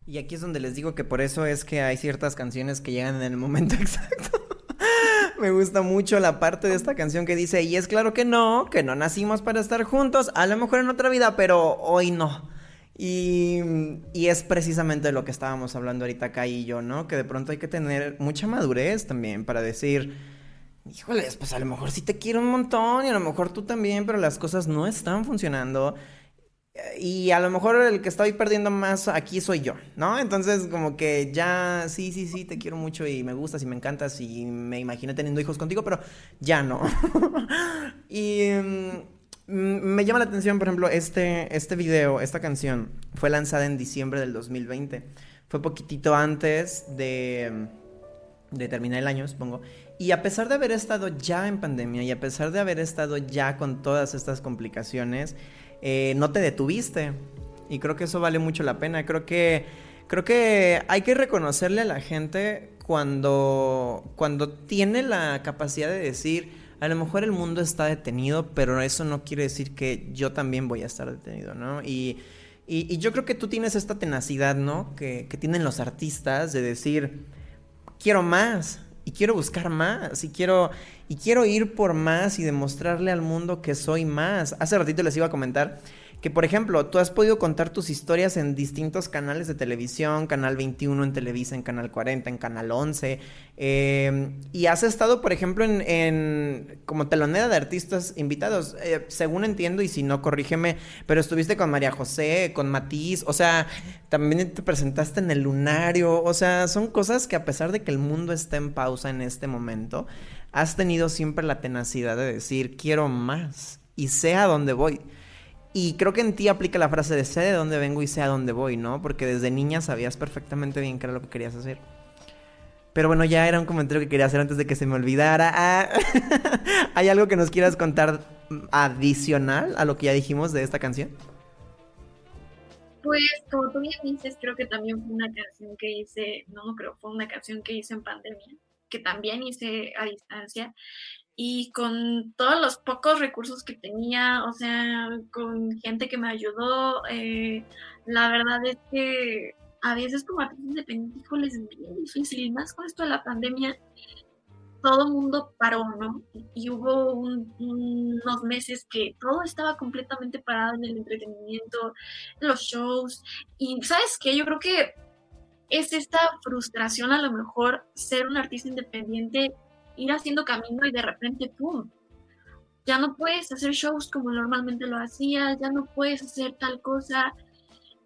Y aquí es donde les digo que por eso es que hay ciertas canciones que llegan en el momento *laughs* exacto. Me gusta mucho la parte de esta canción que dice, y es claro que no, que no nacimos para estar juntos, a lo mejor en otra vida, pero hoy no. Y, y es precisamente lo que estábamos hablando ahorita acá y yo, ¿no? Que de pronto hay que tener mucha madurez también para decir, híjoles, pues a lo mejor sí te quiero un montón y a lo mejor tú también, pero las cosas no están funcionando. Y a lo mejor el que estoy perdiendo más aquí soy yo, ¿no? Entonces, como que ya, sí, sí, sí, te quiero mucho y me gustas y me encantas y me imaginé teniendo hijos contigo, pero ya no. *laughs* y mm, me llama la atención, por ejemplo, este, este video, esta canción, fue lanzada en diciembre del 2020. Fue poquitito antes de, de terminar el año, supongo. Y a pesar de haber estado ya en pandemia y a pesar de haber estado ya con todas estas complicaciones, eh, no te detuviste. Y creo que eso vale mucho la pena. Creo que, creo que hay que reconocerle a la gente cuando, cuando tiene la capacidad de decir, a lo mejor el mundo está detenido, pero eso no quiere decir que yo también voy a estar detenido, ¿no? Y, y, yo creo que tú tienes esta tenacidad, ¿no? Que, que tienen los artistas de decir, quiero más, y quiero buscar más y quiero y quiero ir por más y demostrarle al mundo que soy más. Hace ratito les iba a comentar que, por ejemplo, tú has podido contar tus historias en distintos canales de televisión, Canal 21 en Televisa, en Canal 40, en Canal 11, eh, y has estado, por ejemplo, en, como telonera de artistas invitados, eh, según entiendo, y si no, corrígeme, pero estuviste con María José, con Matiz, o sea, también te presentaste en el Lunario, o sea, son cosas que a pesar de que el mundo está en pausa en este momento, has tenido siempre la tenacidad de decir, quiero más, y sé a dónde voy. Y creo que en ti aplica la frase de sé de dónde vengo y sé a dónde voy, ¿no? Porque desde niña sabías perfectamente bien qué era lo que querías hacer. Pero bueno, ya era un comentario que quería hacer antes de que se me olvidara. Ah, *laughs* ¿Hay algo que nos quieras contar adicional a lo que ya dijimos de esta canción? Pues como tú bien dices, creo que también fue una canción que hice, no, creo, fue una canción que hice en pandemia, que también hice a distancia y con todos los pocos recursos que tenía, o sea, con gente que me ayudó, eh, la verdad es que a veces como artista independiente, híjole, es bien difícil, y más con esto de la pandemia, todo el mundo paró, ¿no? Y, hubo unos meses que todo estaba completamente parado en el entretenimiento, en los shows, y ¿sabes qué? Yo creo que es esta frustración a lo mejor ser un artista independiente ir haciendo camino y de repente, ¡pum! Ya no puedes hacer shows como normalmente lo hacías, ya no puedes hacer tal cosa.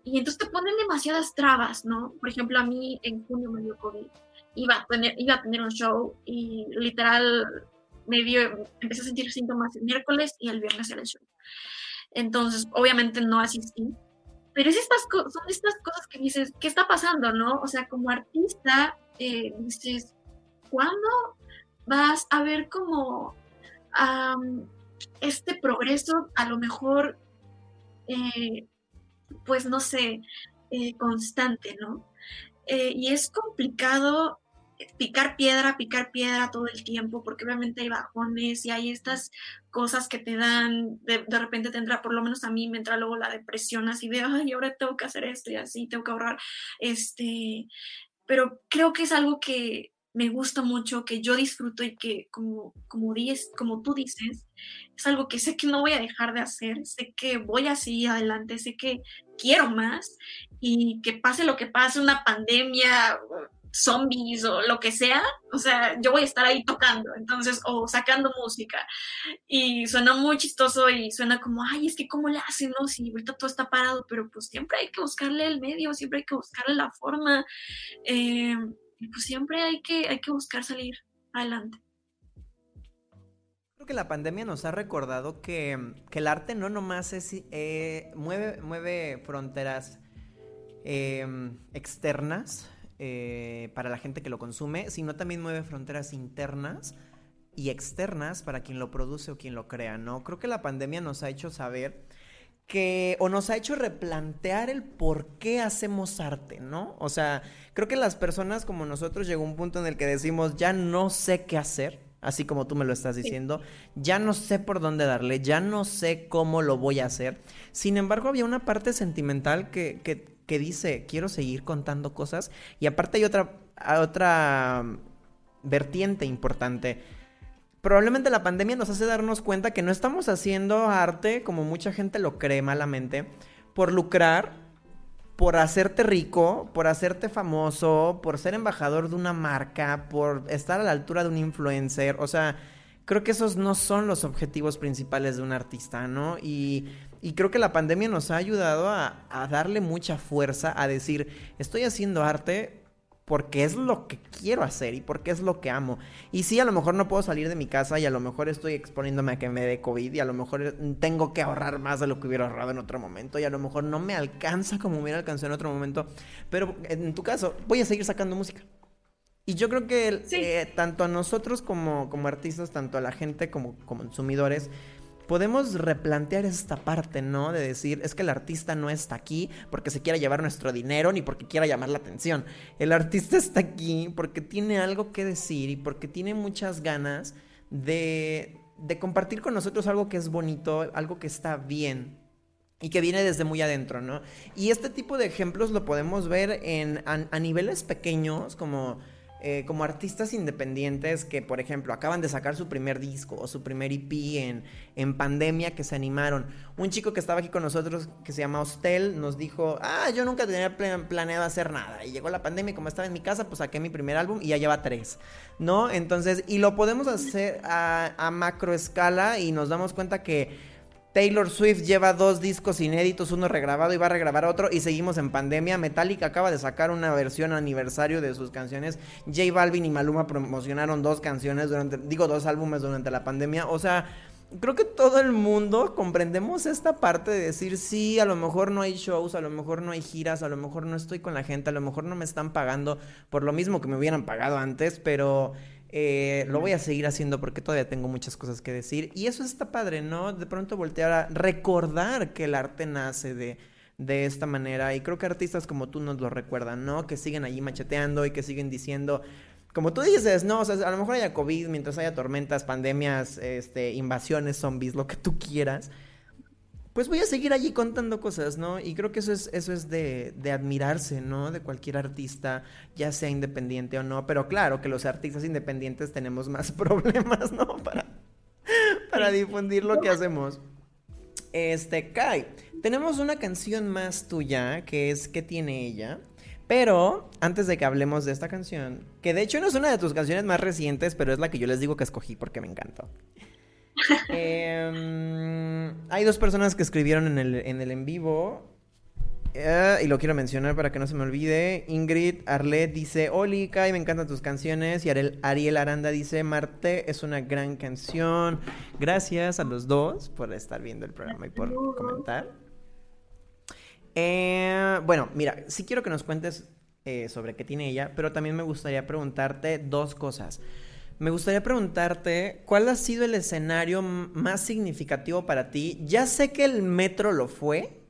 Y entonces te ponen demasiadas trabas, ¿no? Por ejemplo, a mí en junio me dio COVID. Iba a tener, iba a tener un show y literal me dio, empecé a sentir síntomas el miércoles y el viernes era el show. Entonces, obviamente no asistí. Pero es estas son estas cosas que dices, ¿qué está pasando, no? O sea, como artista, eh, dices, ¿cuándo vas a ver como este progreso a lo mejor, eh, pues no sé, eh, constante, ¿no? Eh, y es complicado picar piedra, picar piedra todo el tiempo, porque obviamente hay bajones y hay estas cosas que te dan, de, de, repente te entra, por lo menos a mí me entra luego la depresión así de, ay, ahora tengo que hacer esto y así, tengo que ahorrar, este, pero creo que es algo que me gusta mucho, que yo disfruto y que como, como, dices, como tú dices, es algo que sé que no voy a dejar de hacer, sé que voy a seguir adelante, sé que quiero más y que pase lo que pase, una pandemia, zombies o lo que sea, o sea, yo voy a estar ahí tocando, entonces, o sacando música. Y suena muy chistoso y suena como, ay, es que cómo le hacen, ¿no? Si ahorita todo está parado, pero pues siempre hay que buscarle el medio, siempre hay que buscarle la forma. Eh, y pues siempre hay que, hay que buscar salir adelante. Creo que la pandemia nos ha recordado que, el arte no nomás es, eh, mueve, mueve fronteras em, externas eh, para la gente que lo consume, sino también mueve fronteras internas y externas para quien lo produce o quien lo crea, ¿no? Creo que la pandemia nos ha hecho saber que o nos ha hecho replantear el por qué hacemos arte, ¿no? O sea, creo que las personas como nosotros llegó un punto en el que decimos, ya no sé qué hacer, así como tú me lo estás diciendo, ya no sé por dónde darle, ya no sé cómo lo voy a hacer. Sin embargo, había una parte sentimental que, que, que dice, quiero seguir contando cosas, y aparte hay otra, otra vertiente importante probablemente la pandemia nos hace darnos cuenta que no estamos haciendo arte como mucha gente lo cree malamente por lucrar, por hacerte rico, por hacerte famoso, por ser embajador de una marca, por estar a la altura de un influencer. O sea, creo que esos no son los objetivos principales de un artista, ¿no? Y, creo que la pandemia nos ha ayudado a, a darle mucha fuerza a decir, estoy haciendo arte porque es lo que quiero hacer y porque es lo que amo. Y sí, a lo mejor no puedo salir de mi casa y a lo mejor estoy exponiéndome a que me dé COVID y a lo mejor tengo que ahorrar más de lo que hubiera ahorrado en otro momento y a lo mejor no me alcanza como hubiera alcanzado en otro momento. Pero en tu caso, voy a seguir sacando música. Y yo creo que eh, tanto a nosotros como, como artistas, tanto a la gente como, como consumidores, podemos replantear esta parte, ¿no? De decir, es que el artista no está aquí porque se quiera llevar nuestro dinero ni porque quiera llamar la atención. El artista está aquí porque tiene algo que decir y porque tiene muchas ganas de, de compartir con nosotros algo que es bonito, algo que está bien, y que viene desde muy adentro, ¿no? Y este tipo de ejemplos lo podemos ver en, a niveles pequeños, como eh, como artistas independientes que, por ejemplo, acaban de sacar su primer disco o su primer EP en, en pandemia que se animaron. Un chico que estaba aquí con nosotros que se llama Hostel nos dijo, ah, yo nunca tenía planeado hacer nada. Y llegó la pandemia y como estaba en mi casa, pues saqué mi primer álbum y ya lleva tres, ¿no? Entonces, y lo podemos hacer a, a macro escala y nos damos cuenta que Taylor Swift lleva dos discos inéditos, uno regrabado y va a regrabar otro y seguimos en pandemia. Metallica acaba de sacar una versión aniversario de sus canciones. J Balvin y Maluma promocionaron dos canciones durante, digo, dos álbumes durante la pandemia. O sea, creo que todo el mundo comprendemos esta parte de decir, sí, a lo mejor no hay shows, a lo mejor no hay giras, a lo mejor no estoy con la gente, a lo mejor no me están pagando por lo mismo que me hubieran pagado antes, pero eh, lo voy a seguir haciendo porque todavía tengo muchas cosas que decir. Y eso está padre, ¿no? De pronto voltear a recordar que el arte nace de, de esta manera. Y creo que artistas como tú nos lo recuerdan, ¿no? Que siguen allí macheteando y que siguen diciendo. Como tú dices, no, o sea, a lo mejor haya COVID, mientras haya tormentas, pandemias, este, invasiones, zombies, lo que tú quieras pues voy a seguir allí contando cosas, ¿no? Y creo que eso es, eso es de, de, admirarse, ¿no? De cualquier artista, ya sea independiente o no. Pero claro que los artistas independientes tenemos más *laughs* problemas, ¿no? Para, para difundir lo que hacemos. Este, Kai, tenemos una canción más tuya, que es ¿Qué tiene ella? Pero antes de que hablemos de esta canción, que de hecho no es una de tus canciones más recientes, pero es la que yo les digo que escogí porque me encantó. Em, hay dos personas que escribieron en el en, el en vivo. Eh, y lo quiero mencionar para que no se me olvide. Ingrid Arlet dice: Oli, Kai, me encantan tus canciones. Y Ariel, Aranda dice: Marte es una gran canción. Gracias a los dos por estar viendo el programa y por comentar. Eh, bueno, mira, sí quiero que nos cuentes eh, sobre qué tiene ella, pero también me gustaría preguntarte dos cosas. Me gustaría preguntarte, ¿cuál ha sido el escenario más significativo para ti? Ya sé que el metro lo fue,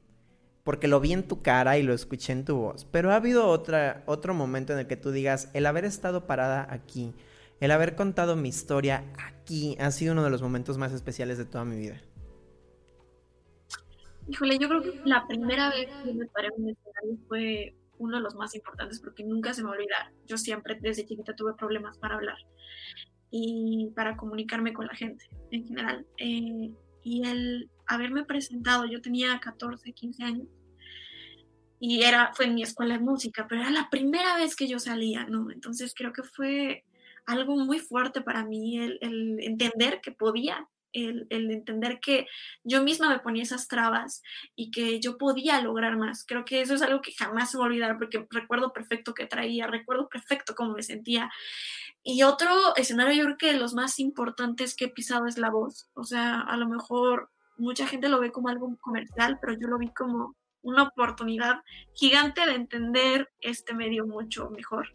porque lo vi en tu cara y lo escuché en tu voz, pero ha habido otro momento en el que tú digas, el haber estado parada aquí, el haber contado mi historia aquí, ha sido uno de los momentos más especiales de toda mi vida. Híjole, yo creo que la primera vez que me paré en un escenario fue uno de los más importantes porque nunca se me va a olvidar. Yo siempre desde chiquita tuve problemas para hablar y para comunicarme con la gente en general. Eh, y el haberme presentado, yo tenía 14, 15 años y era, fue en mi escuela de música, pero era la primera vez que yo salía, ¿no? Entonces creo que fue algo muy fuerte para mí el, el entender que podía el, entender que yo misma me ponía esas trabas y que yo podía lograr más. Creo que eso es algo que jamás se va a olvidar porque recuerdo perfecto que traía, recuerdo perfecto cómo me sentía y otro escenario, yo creo que de los más importantes que he pisado es la voz. O sea, a lo mejor mucha gente lo ve como algo comercial, pero yo lo vi como una oportunidad gigante de entender este medio mucho mejor.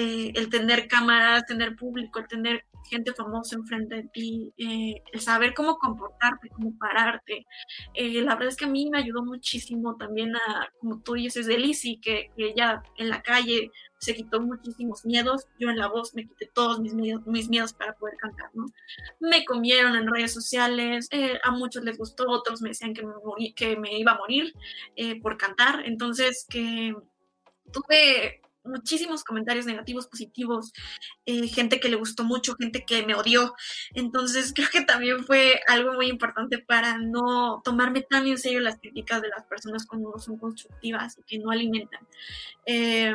Eh, el tener cámaras, tener público, el tener gente famosa enfrente de ti, eh, el saber cómo comportarte, cómo pararte. Eh, la verdad es que a mí me ayudó muchísimo también a, como tú dices, de Lizzie, que, que ella en la calle se quitó muchísimos miedos, yo en la voz me quité todos mis miedos, mis miedos para poder cantar, ¿no? Me comieron en redes sociales, eh, a muchos les gustó, otros me decían que me, morí, que me iba a morir por cantar, entonces que tuve muchísimos comentarios negativos, positivos, eh, gente que le gustó mucho, gente que me odió. Entonces *laughs* creo que también fue algo muy importante para no tomarme tan en serio las críticas de las personas cuando son constructivas y que no alimentan. Eh,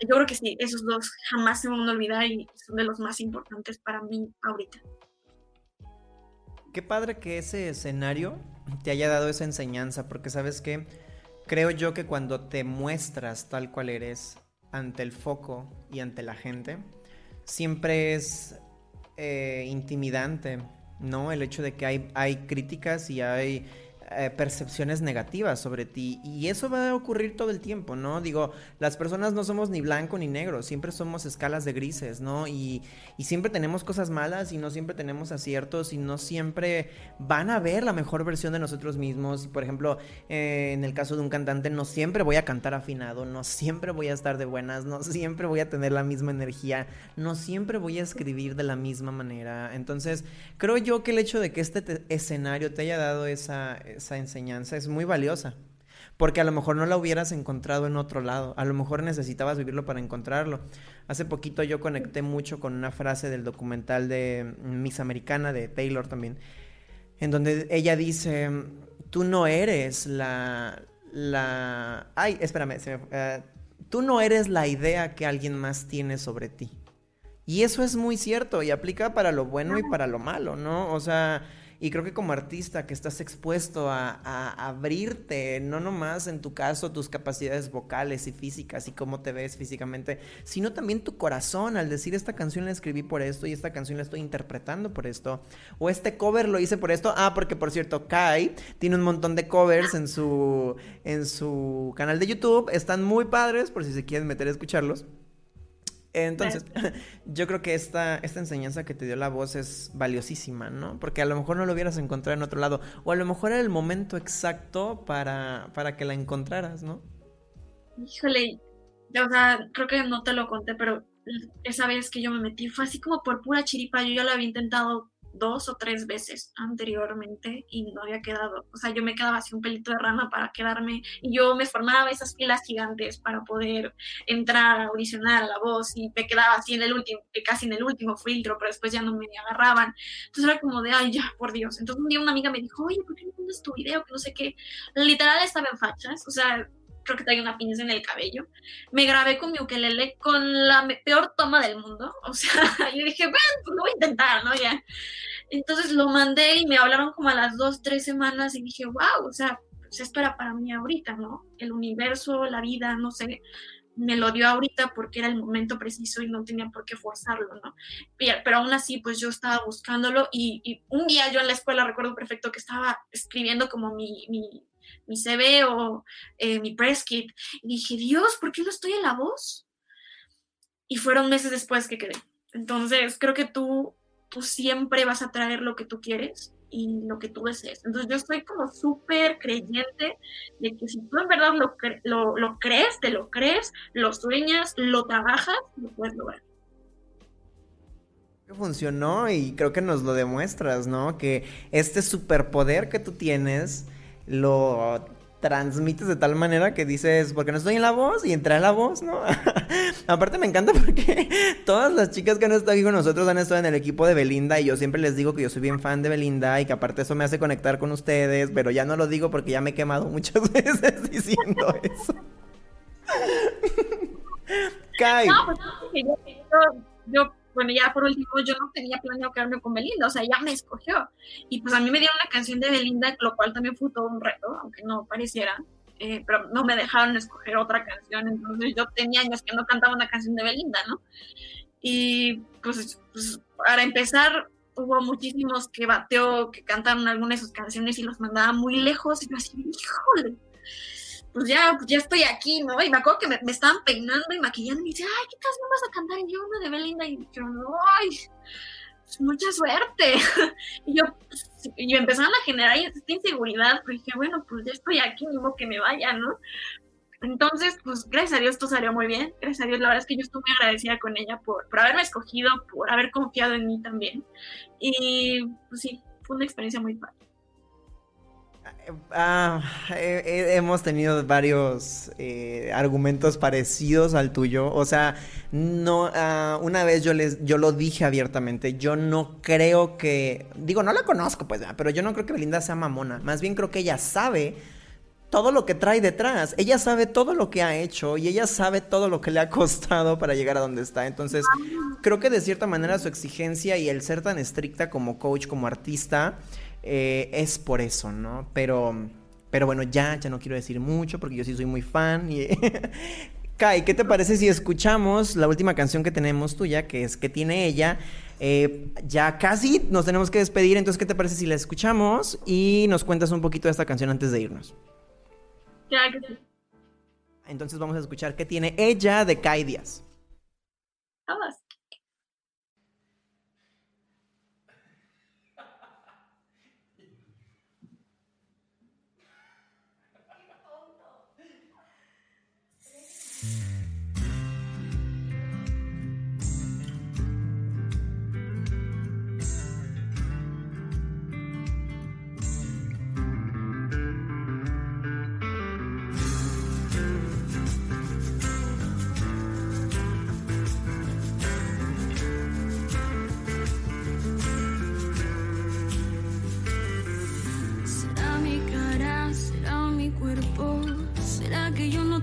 yo creo que sí, esos dos jamás se van a olvidar y son de los más importantes para mí ahorita. Qué padre que ese escenario te haya dado esa enseñanza, porque sabes que creo yo que cuando te muestras tal cual eres, ante el foco y ante la gente, siempre es eh, intimidante, ¿no? El hecho de que hay, hay críticas y hay eh, percepciones negativas sobre ti. Y eso va a ocurrir todo el tiempo, ¿no? Digo, las personas no somos ni blanco ni negro, siempre somos escalas de grises, ¿no? Y, siempre tenemos cosas malas y no siempre tenemos aciertos y no siempre van a ver la mejor versión de nosotros mismos. Por ejemplo, eh, en el caso de un cantante, no siempre voy a cantar afinado, no siempre voy a estar de buenas, no siempre voy a tener la misma energía, no siempre voy a escribir de la misma manera. Entonces, creo yo que el hecho de que este escenario te haya dado esa esa enseñanza es muy valiosa. Porque a lo mejor no la hubieras encontrado en otro lado. A lo mejor necesitabas vivirlo para encontrarlo. Hace poquito yo conecté mucho con una frase del documental de Miss Americana, de Taylor también, en donde ella dice, tú no eres la... la... Ay, espérame, eh, tú no eres la idea que alguien más tiene sobre ti. Y eso es muy cierto y aplica para lo bueno y para lo malo, ¿no? O sea, y creo que como artista que estás expuesto a, abrirte, no nomás en tu caso tus capacidades vocales y físicas y cómo te ves físicamente, sino también tu corazón al decir esta canción la escribí por esto y esta canción la estoy interpretando por esto. O este cover lo hice por esto. Ah, porque por cierto, Kai tiene un montón de covers en su, en su canal de YouTube. Están muy padres por si se quieren meter a escucharlos. Entonces, *laughs* yo creo que esta, esta enseñanza que te dio la voz es valiosísima, ¿no? Porque a lo mejor no lo hubieras encontrado en otro lado, o a lo mejor era el momento exacto para, para que la encontraras, ¿no? Híjole, o sea, creo que no te lo conté, pero esa vez que yo me metí fue así como por pura chiripa, yo ya lo había intentado dos o tres veces anteriormente y no había quedado, o sea, yo me quedaba así un pelito de rana para quedarme y yo me formaba esas filas gigantes para poder entrar a audicionar a la voz y me quedaba así en el último, casi en el último filtro, pero después ya no me agarraban. Entonces era como de, ay, ya, por Dios. Entonces un día una amiga me dijo, oye, ¿por qué no pones tu video? Que no sé qué. Literal estaba en fachas, o sea, creo que traía una pinza en el cabello. Me grabé con mi ukelele con la peor toma del mundo. *laughs* O sea, yo dije, bueno, pues lo voy a intentar, ¿no? Ya. Entonces lo mandé y me hablaron como a las dos, tres semanas y dije, wow, o sea, se espera para mí ahorita, ¿no? El universo, la vida, no sé, me lo dio ahorita porque era el momento preciso y no tenía por qué forzarlo, ¿no? Pero, aún así, pues yo estaba buscándolo y, un día yo en la escuela recuerdo perfecto que estaba escribiendo como mi, mi CV o eh, mi press kit y dije, Dios, ¿por qué no estoy en la voz? Y fueron meses después que quedé. Entonces, creo que tú tú siempre vas a traer lo que tú quieres y lo que tú desees. Entonces yo estoy como súper creyente de que si tú en verdad lo, lo, lo, crees, te lo crees, lo sueñas, lo trabajas, lo puedes lograr. Funcionó y creo que nos lo demuestras, ¿no? Que este superpoder que tú tienes lo transmites de tal manera que dices, porque no estoy en la voz y entré en la voz, ¿no? *laughs* Aparte me encanta porque *laughs* todas las chicas que han estado aquí con nosotros han estado en el equipo de Belinda y yo siempre les digo que yo soy bien fan de Belinda y que aparte eso me hace conectar con ustedes, pero ya no lo digo porque ya me he quemado *laughs* muchas veces diciendo eso. Kai. No, pues yo, yo bueno, ya por último, yo no tenía planeado quedarme con Belinda, o sea, ella me escogió. Y pues a mí me dieron una canción de Belinda, lo cual también fue todo un reto, aunque no pareciera. Eh, pero no me dejaron escoger otra canción, entonces yo tenía años que no cantaba una canción de Belinda, ¿no? Y pues, pues para empezar, hubo muchísimos que bateó, que cantaron algunas de sus canciones y los mandaba muy lejos, y yo así, híjole, pues ya, pues ya estoy aquí, ¿no? Y me acuerdo que me, me estaban peinando y maquillando y me dice, ay, ¿qué canción vas a cantar? Y yo, una de Belinda. Y yo, ay, pues, mucha suerte. *laughs* y yo, pues, y me empezaron a generar esta inseguridad, pero dije, bueno, pues ya estoy aquí, modo que me vaya, ¿no? Entonces, pues gracias a Dios todo salió muy bien. Gracias a Dios, la verdad es que yo estoy muy agradecida con ella por, por haberme escogido, por haber confiado en mí también. Y pues sí, fue una experiencia muy padre. Ah, hemos tenido varios eh, argumentos parecidos al tuyo. O sea, no, ah, una vez yo les, yo lo dije abiertamente. Yo no creo que, digo, no la conozco, pues, pero yo no creo que Belinda sea mamona. Más bien creo que ella sabe todo lo que trae detrás. Ella sabe todo lo que ha hecho y ella sabe todo lo que le ha costado para llegar a donde está. Entonces, creo que de cierta manera su exigencia y el ser tan estricta como coach, como artista, eh, es por eso, ¿no? Pero, pero bueno, ya, ya no quiero decir mucho porque yo sí soy muy fan. Y... *laughs* Kai, ¿qué te parece si escuchamos la última canción que tenemos tuya, que es que tiene ella? Eh, ya casi nos tenemos que despedir, entonces, ¿qué te parece si la escuchamos y nos cuentas un poquito de esta canción antes de irnos? Ya que sí. Entonces vamos a escuchar qué tiene ella de Kai Díaz. Vamos.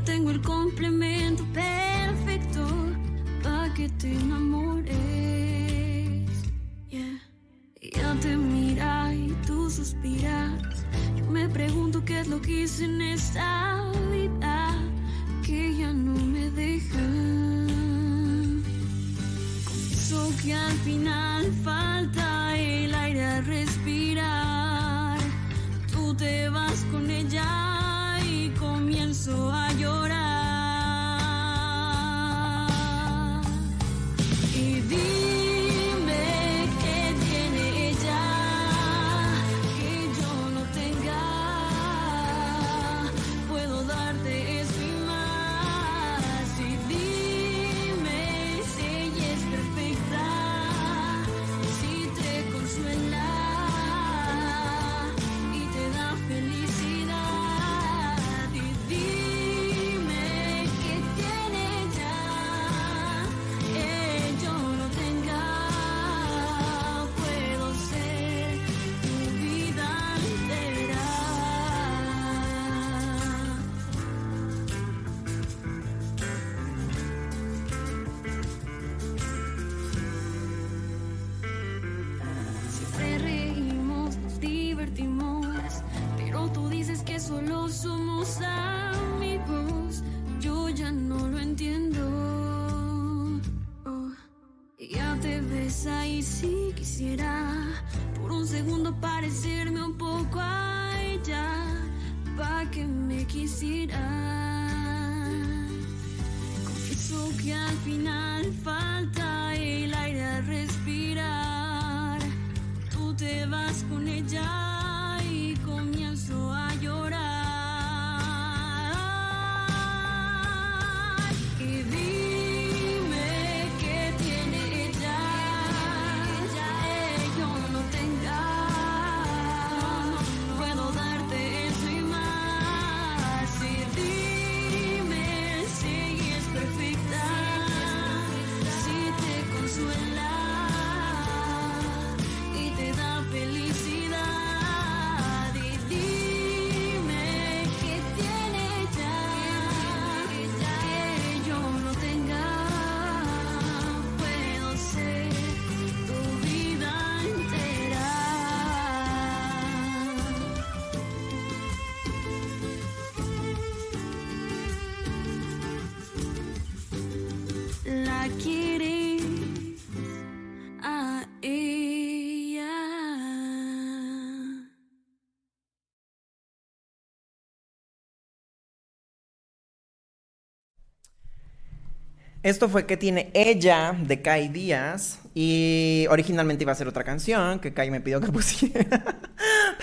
Tengo el complemento perfecto para que te enamores. Yeah. Ella te mira y tú suspiras. Yo me pregunto qué es lo que hice en esta vida que ya no me deja. Confieso que al final Esto fue que tiene ella de Kai Díaz y originalmente iba a ser otra canción que Kai me pidió que *laughs* pusiera.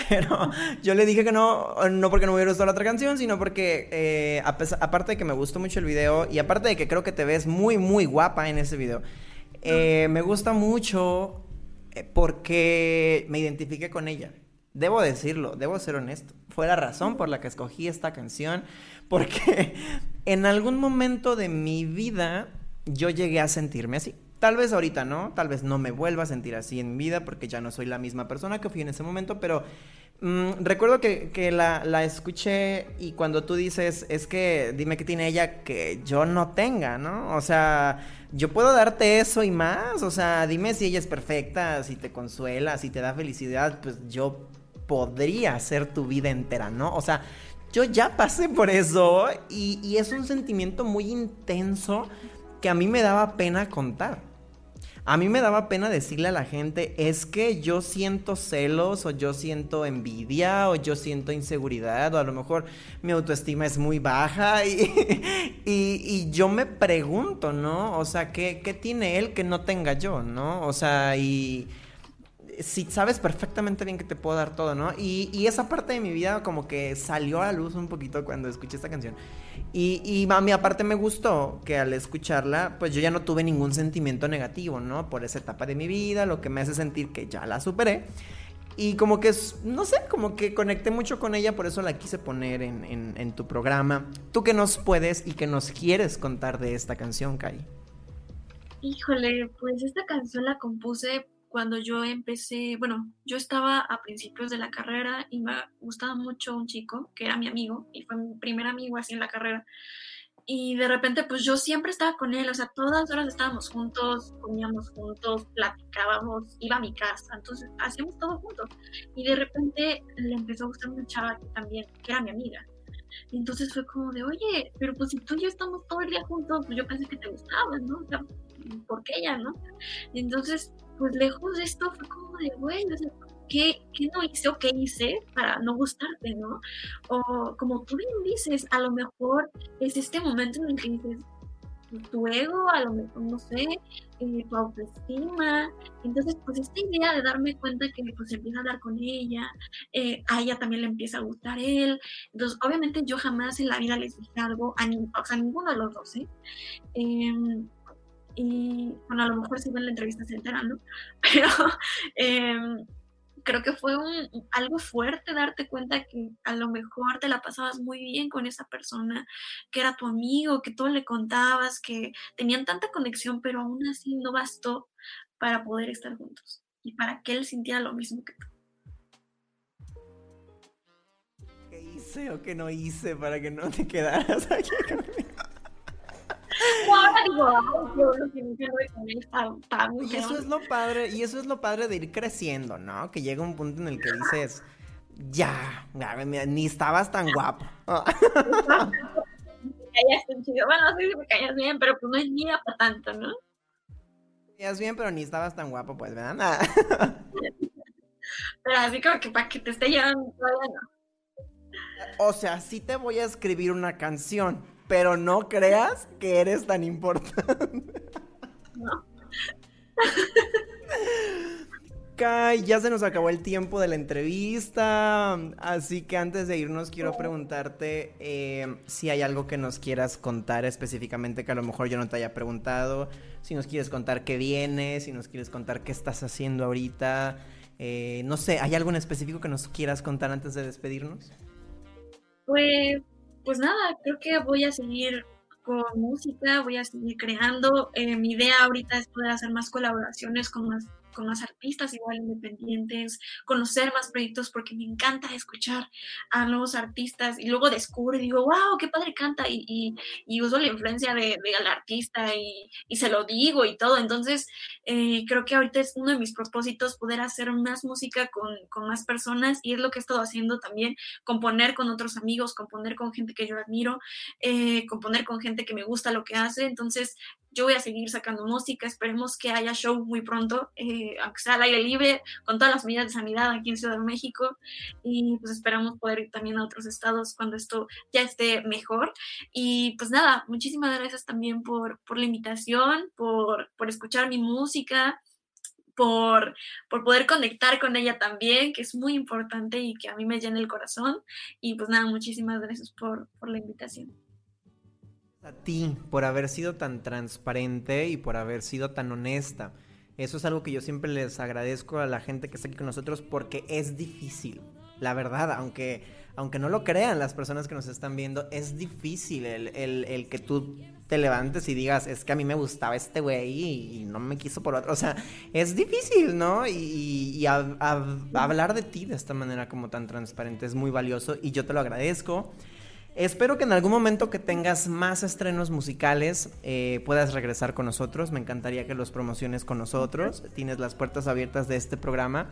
Pero yo le dije que no, no porque no me hubiera gustado la otra canción, sino porque eh, aparte de que me gustó mucho el video y aparte de que creo que te ves muy, muy guapa en ese video, eh, me gusta mucho eh, porque me identifique con ella. Debo decirlo, debo ser honesto. Fue la razón por la que escogí esta canción, porque *laughs* en algún momento de mi vida yo llegué a sentirme así. Tal vez ahorita no, tal vez no me vuelva a sentir así en mi vida porque ya no soy la misma persona que fui en ese momento, pero mm, recuerdo que, la, la, escuché y cuando tú dices, es que dime qué tiene ella que yo no tenga, ¿no? O sea, yo puedo darte eso y más, o sea, dime si ella es perfecta, si te consuela, si te da felicidad, pues yo podría ser tu vida entera, ¿no? O sea, yo ya pasé por eso y, y es un sentimiento muy intenso que a mí me daba pena contar. A mí me daba pena decirle a la gente, es que yo siento celos o yo siento envidia o yo siento inseguridad o a lo mejor mi autoestima es muy baja *laughs* y, y, yo me pregunto, ¿no? O sea, ¿qué, ¿qué, tiene él que no tenga yo, ¿no? O sea, y si sabes perfectamente bien que te puedo dar todo, ¿no? Y, y esa parte de mi vida como que salió a la luz un poquito cuando escuché esta canción. Y, y a mí aparte me gustó que al escucharla, pues yo ya no tuve ningún sentimiento negativo, ¿no? Por esa etapa de mi vida, lo que me hace sentir que ya la superé. Y como que, no sé, como que conecté mucho con ella, por eso la quise poner en, en, en tu programa. ¿Tú qué nos puedes y qué nos quieres contar de esta canción, Kai? Híjole, pues esta canción la compuse cuando yo empecé, bueno, yo estaba a principios de la carrera y me gustaba mucho un chico que era mi amigo y fue mi primer amigo así en la carrera. Y de repente, pues yo siempre estaba con él, o sea, todas horas estábamos juntos, comíamos juntos, platicábamos, iba a mi casa, entonces hacíamos todo juntos. Y de repente le empezó a gustar una chava que también, que era mi amiga. Y entonces fue como de, oye, pero pues si tú y yo estamos todo el día juntos, pues yo pensé que te gustaba, ¿no? O sea, ¿por qué ella, no? Y entonces pues lejos de esto fue como de, bueno, ¿qué, ¿qué, no hice o qué hice para no gustarte, no? O como tú bien dices, a lo mejor es este momento en el que dices, tu ego, a lo mejor, no sé, eh, tu autoestima. Entonces, pues esta idea de darme cuenta que pues empieza a hablar con ella, eh, a ella también le empieza a gustar él. Entonces, obviamente yo jamás en la vida les dije algo, a, a ninguno de los dos, ¿eh? eh y bueno, a lo mejor si ven la entrevista se enteran, ¿no? *laughs* Pero em, creo que fue un, algo fuerte darte cuenta que a lo mejor te la pasabas muy bien con esa persona, que era tu amigo, que todo le contabas, que tenían tanta conexión, pero aún así no bastó para poder estar juntos y para que él sintiera lo mismo que tú. ¿Qué hice o qué no hice para que no te quedaras *laughs* aquí conmigo? *laughs* y eso es lo padre, y eso es lo padre de ir creciendo, ¿no? Que llega un punto en el que dices, ya, ni estabas tan guapo. *laughs* Bueno, sí, me callas bien, pero pues no es mía para tanto, ¿no? Me callas bien, pero ni estabas tan guapo, pues, ¿verdad? *laughs* pero así como que para que te esté llevando todavía no. O sea, sí te voy a escribir una canción, pero no creas que eres tan importante. No. Kai, ya se nos acabó el tiempo de la entrevista, así que antes de irnos quiero preguntarte eh, si hay algo que nos quieras contar específicamente que a lo mejor yo no te haya preguntado, si nos quieres contar qué viene, si nos quieres contar qué estás haciendo ahorita, eh, no sé, ¿hay algo en específico que nos quieras contar antes de despedirnos? Pues pues nada, creo que voy a seguir con música, voy a seguir creando. Eh, mi idea ahorita es poder hacer más colaboraciones con más con más artistas igual independientes, conocer más proyectos porque me encanta escuchar a nuevos artistas y luego descubro y digo, wow, qué padre canta y, uso la influencia de, del artista y, se lo digo y todo. Entonces, eh, creo que ahorita es uno de mis propósitos poder hacer más música con, con más personas y es lo que he estado haciendo también, componer con otros amigos, componer con gente que yo admiro, eh, componer con gente que me gusta lo que hace. Entonces, yo voy a seguir sacando música, esperemos que haya show muy pronto, eh, aunque sea al aire libre, con todas las medidas de sanidad aquí en Ciudad de México, y pues esperamos poder ir también a otros estados cuando esto ya esté mejor. Y pues nada, muchísimas gracias también por, por la invitación, por, por escuchar mi música por, por poder conectar con ella también, que es muy importante y que a mí me llena el corazón. Y pues nada, muchísimas gracias por, por la invitación. A ti, por haber sido tan transparente y por haber sido tan honesta. Eso es algo que yo siempre les agradezco a la gente que está aquí con nosotros porque es difícil, la verdad, aunque, aunque no lo crean las personas que nos están viendo, es difícil el, el, el que tú te levantes y digas, es que a mí me gustaba este güey y, no me quiso por otro. O sea, es difícil, ¿no? Y, y a, a, hablar de ti de esta manera como tan transparente es muy valioso y yo te lo agradezco. Espero que en algún momento que tengas más estrenos musicales eh, puedas regresar con nosotros. Me encantaría que los promociones con nosotros. Tienes las puertas abiertas de este programa.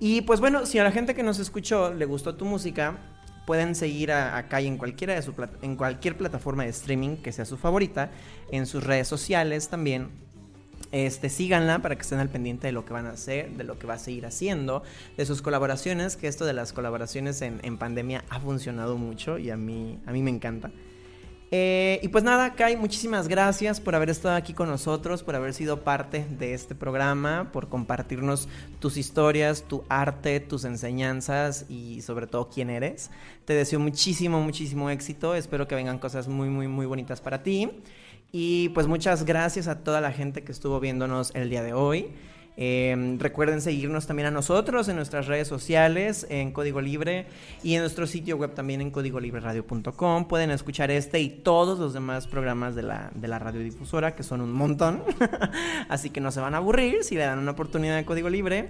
Y pues bueno, si a la gente que nos escuchó le gustó tu música, pueden seguir a, a Kai en cualquiera de su en cualquier plataforma de streaming que sea su favorita, en sus redes sociales también este, síganla para que estén al pendiente de lo que van a hacer, de lo que va a seguir haciendo, de sus colaboraciones, que esto de las colaboraciones en, pandemia ha funcionado mucho y a mí, a mí me encanta. Eh, y pues nada, Kai, muchísimas gracias por haber estado aquí con nosotros, por haber sido parte de este programa, por compartirnos tus historias, tu arte, tus enseñanzas y sobre todo quién eres. Te deseo muchísimo, muchísimo éxito. Espero que vengan cosas muy, muy, muy bonitas para ti. Y pues muchas gracias a toda la gente que estuvo viéndonos el día de hoy. Eh, recuerden seguirnos también a nosotros en nuestras redes sociales, en Código Libre y en nuestro sitio web también en códigolibreradio.com. Pueden escuchar este y todos los demás programas de la, de la radiodifusora, que son un montón. *laughs* Así que no se van a aburrir si le dan una oportunidad de Código Libre.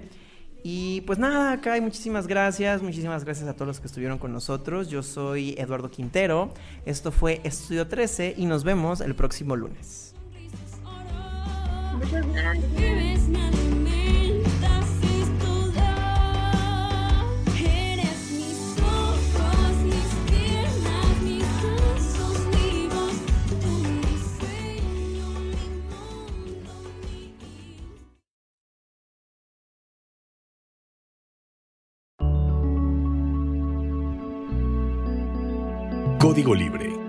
Y pues nada, acá muchísimas gracias, muchísimas gracias a todos los que estuvieron con nosotros. Yo soy Eduardo Quintero, esto fue Estudio 13 y nos vemos el próximo lunes. Código Libre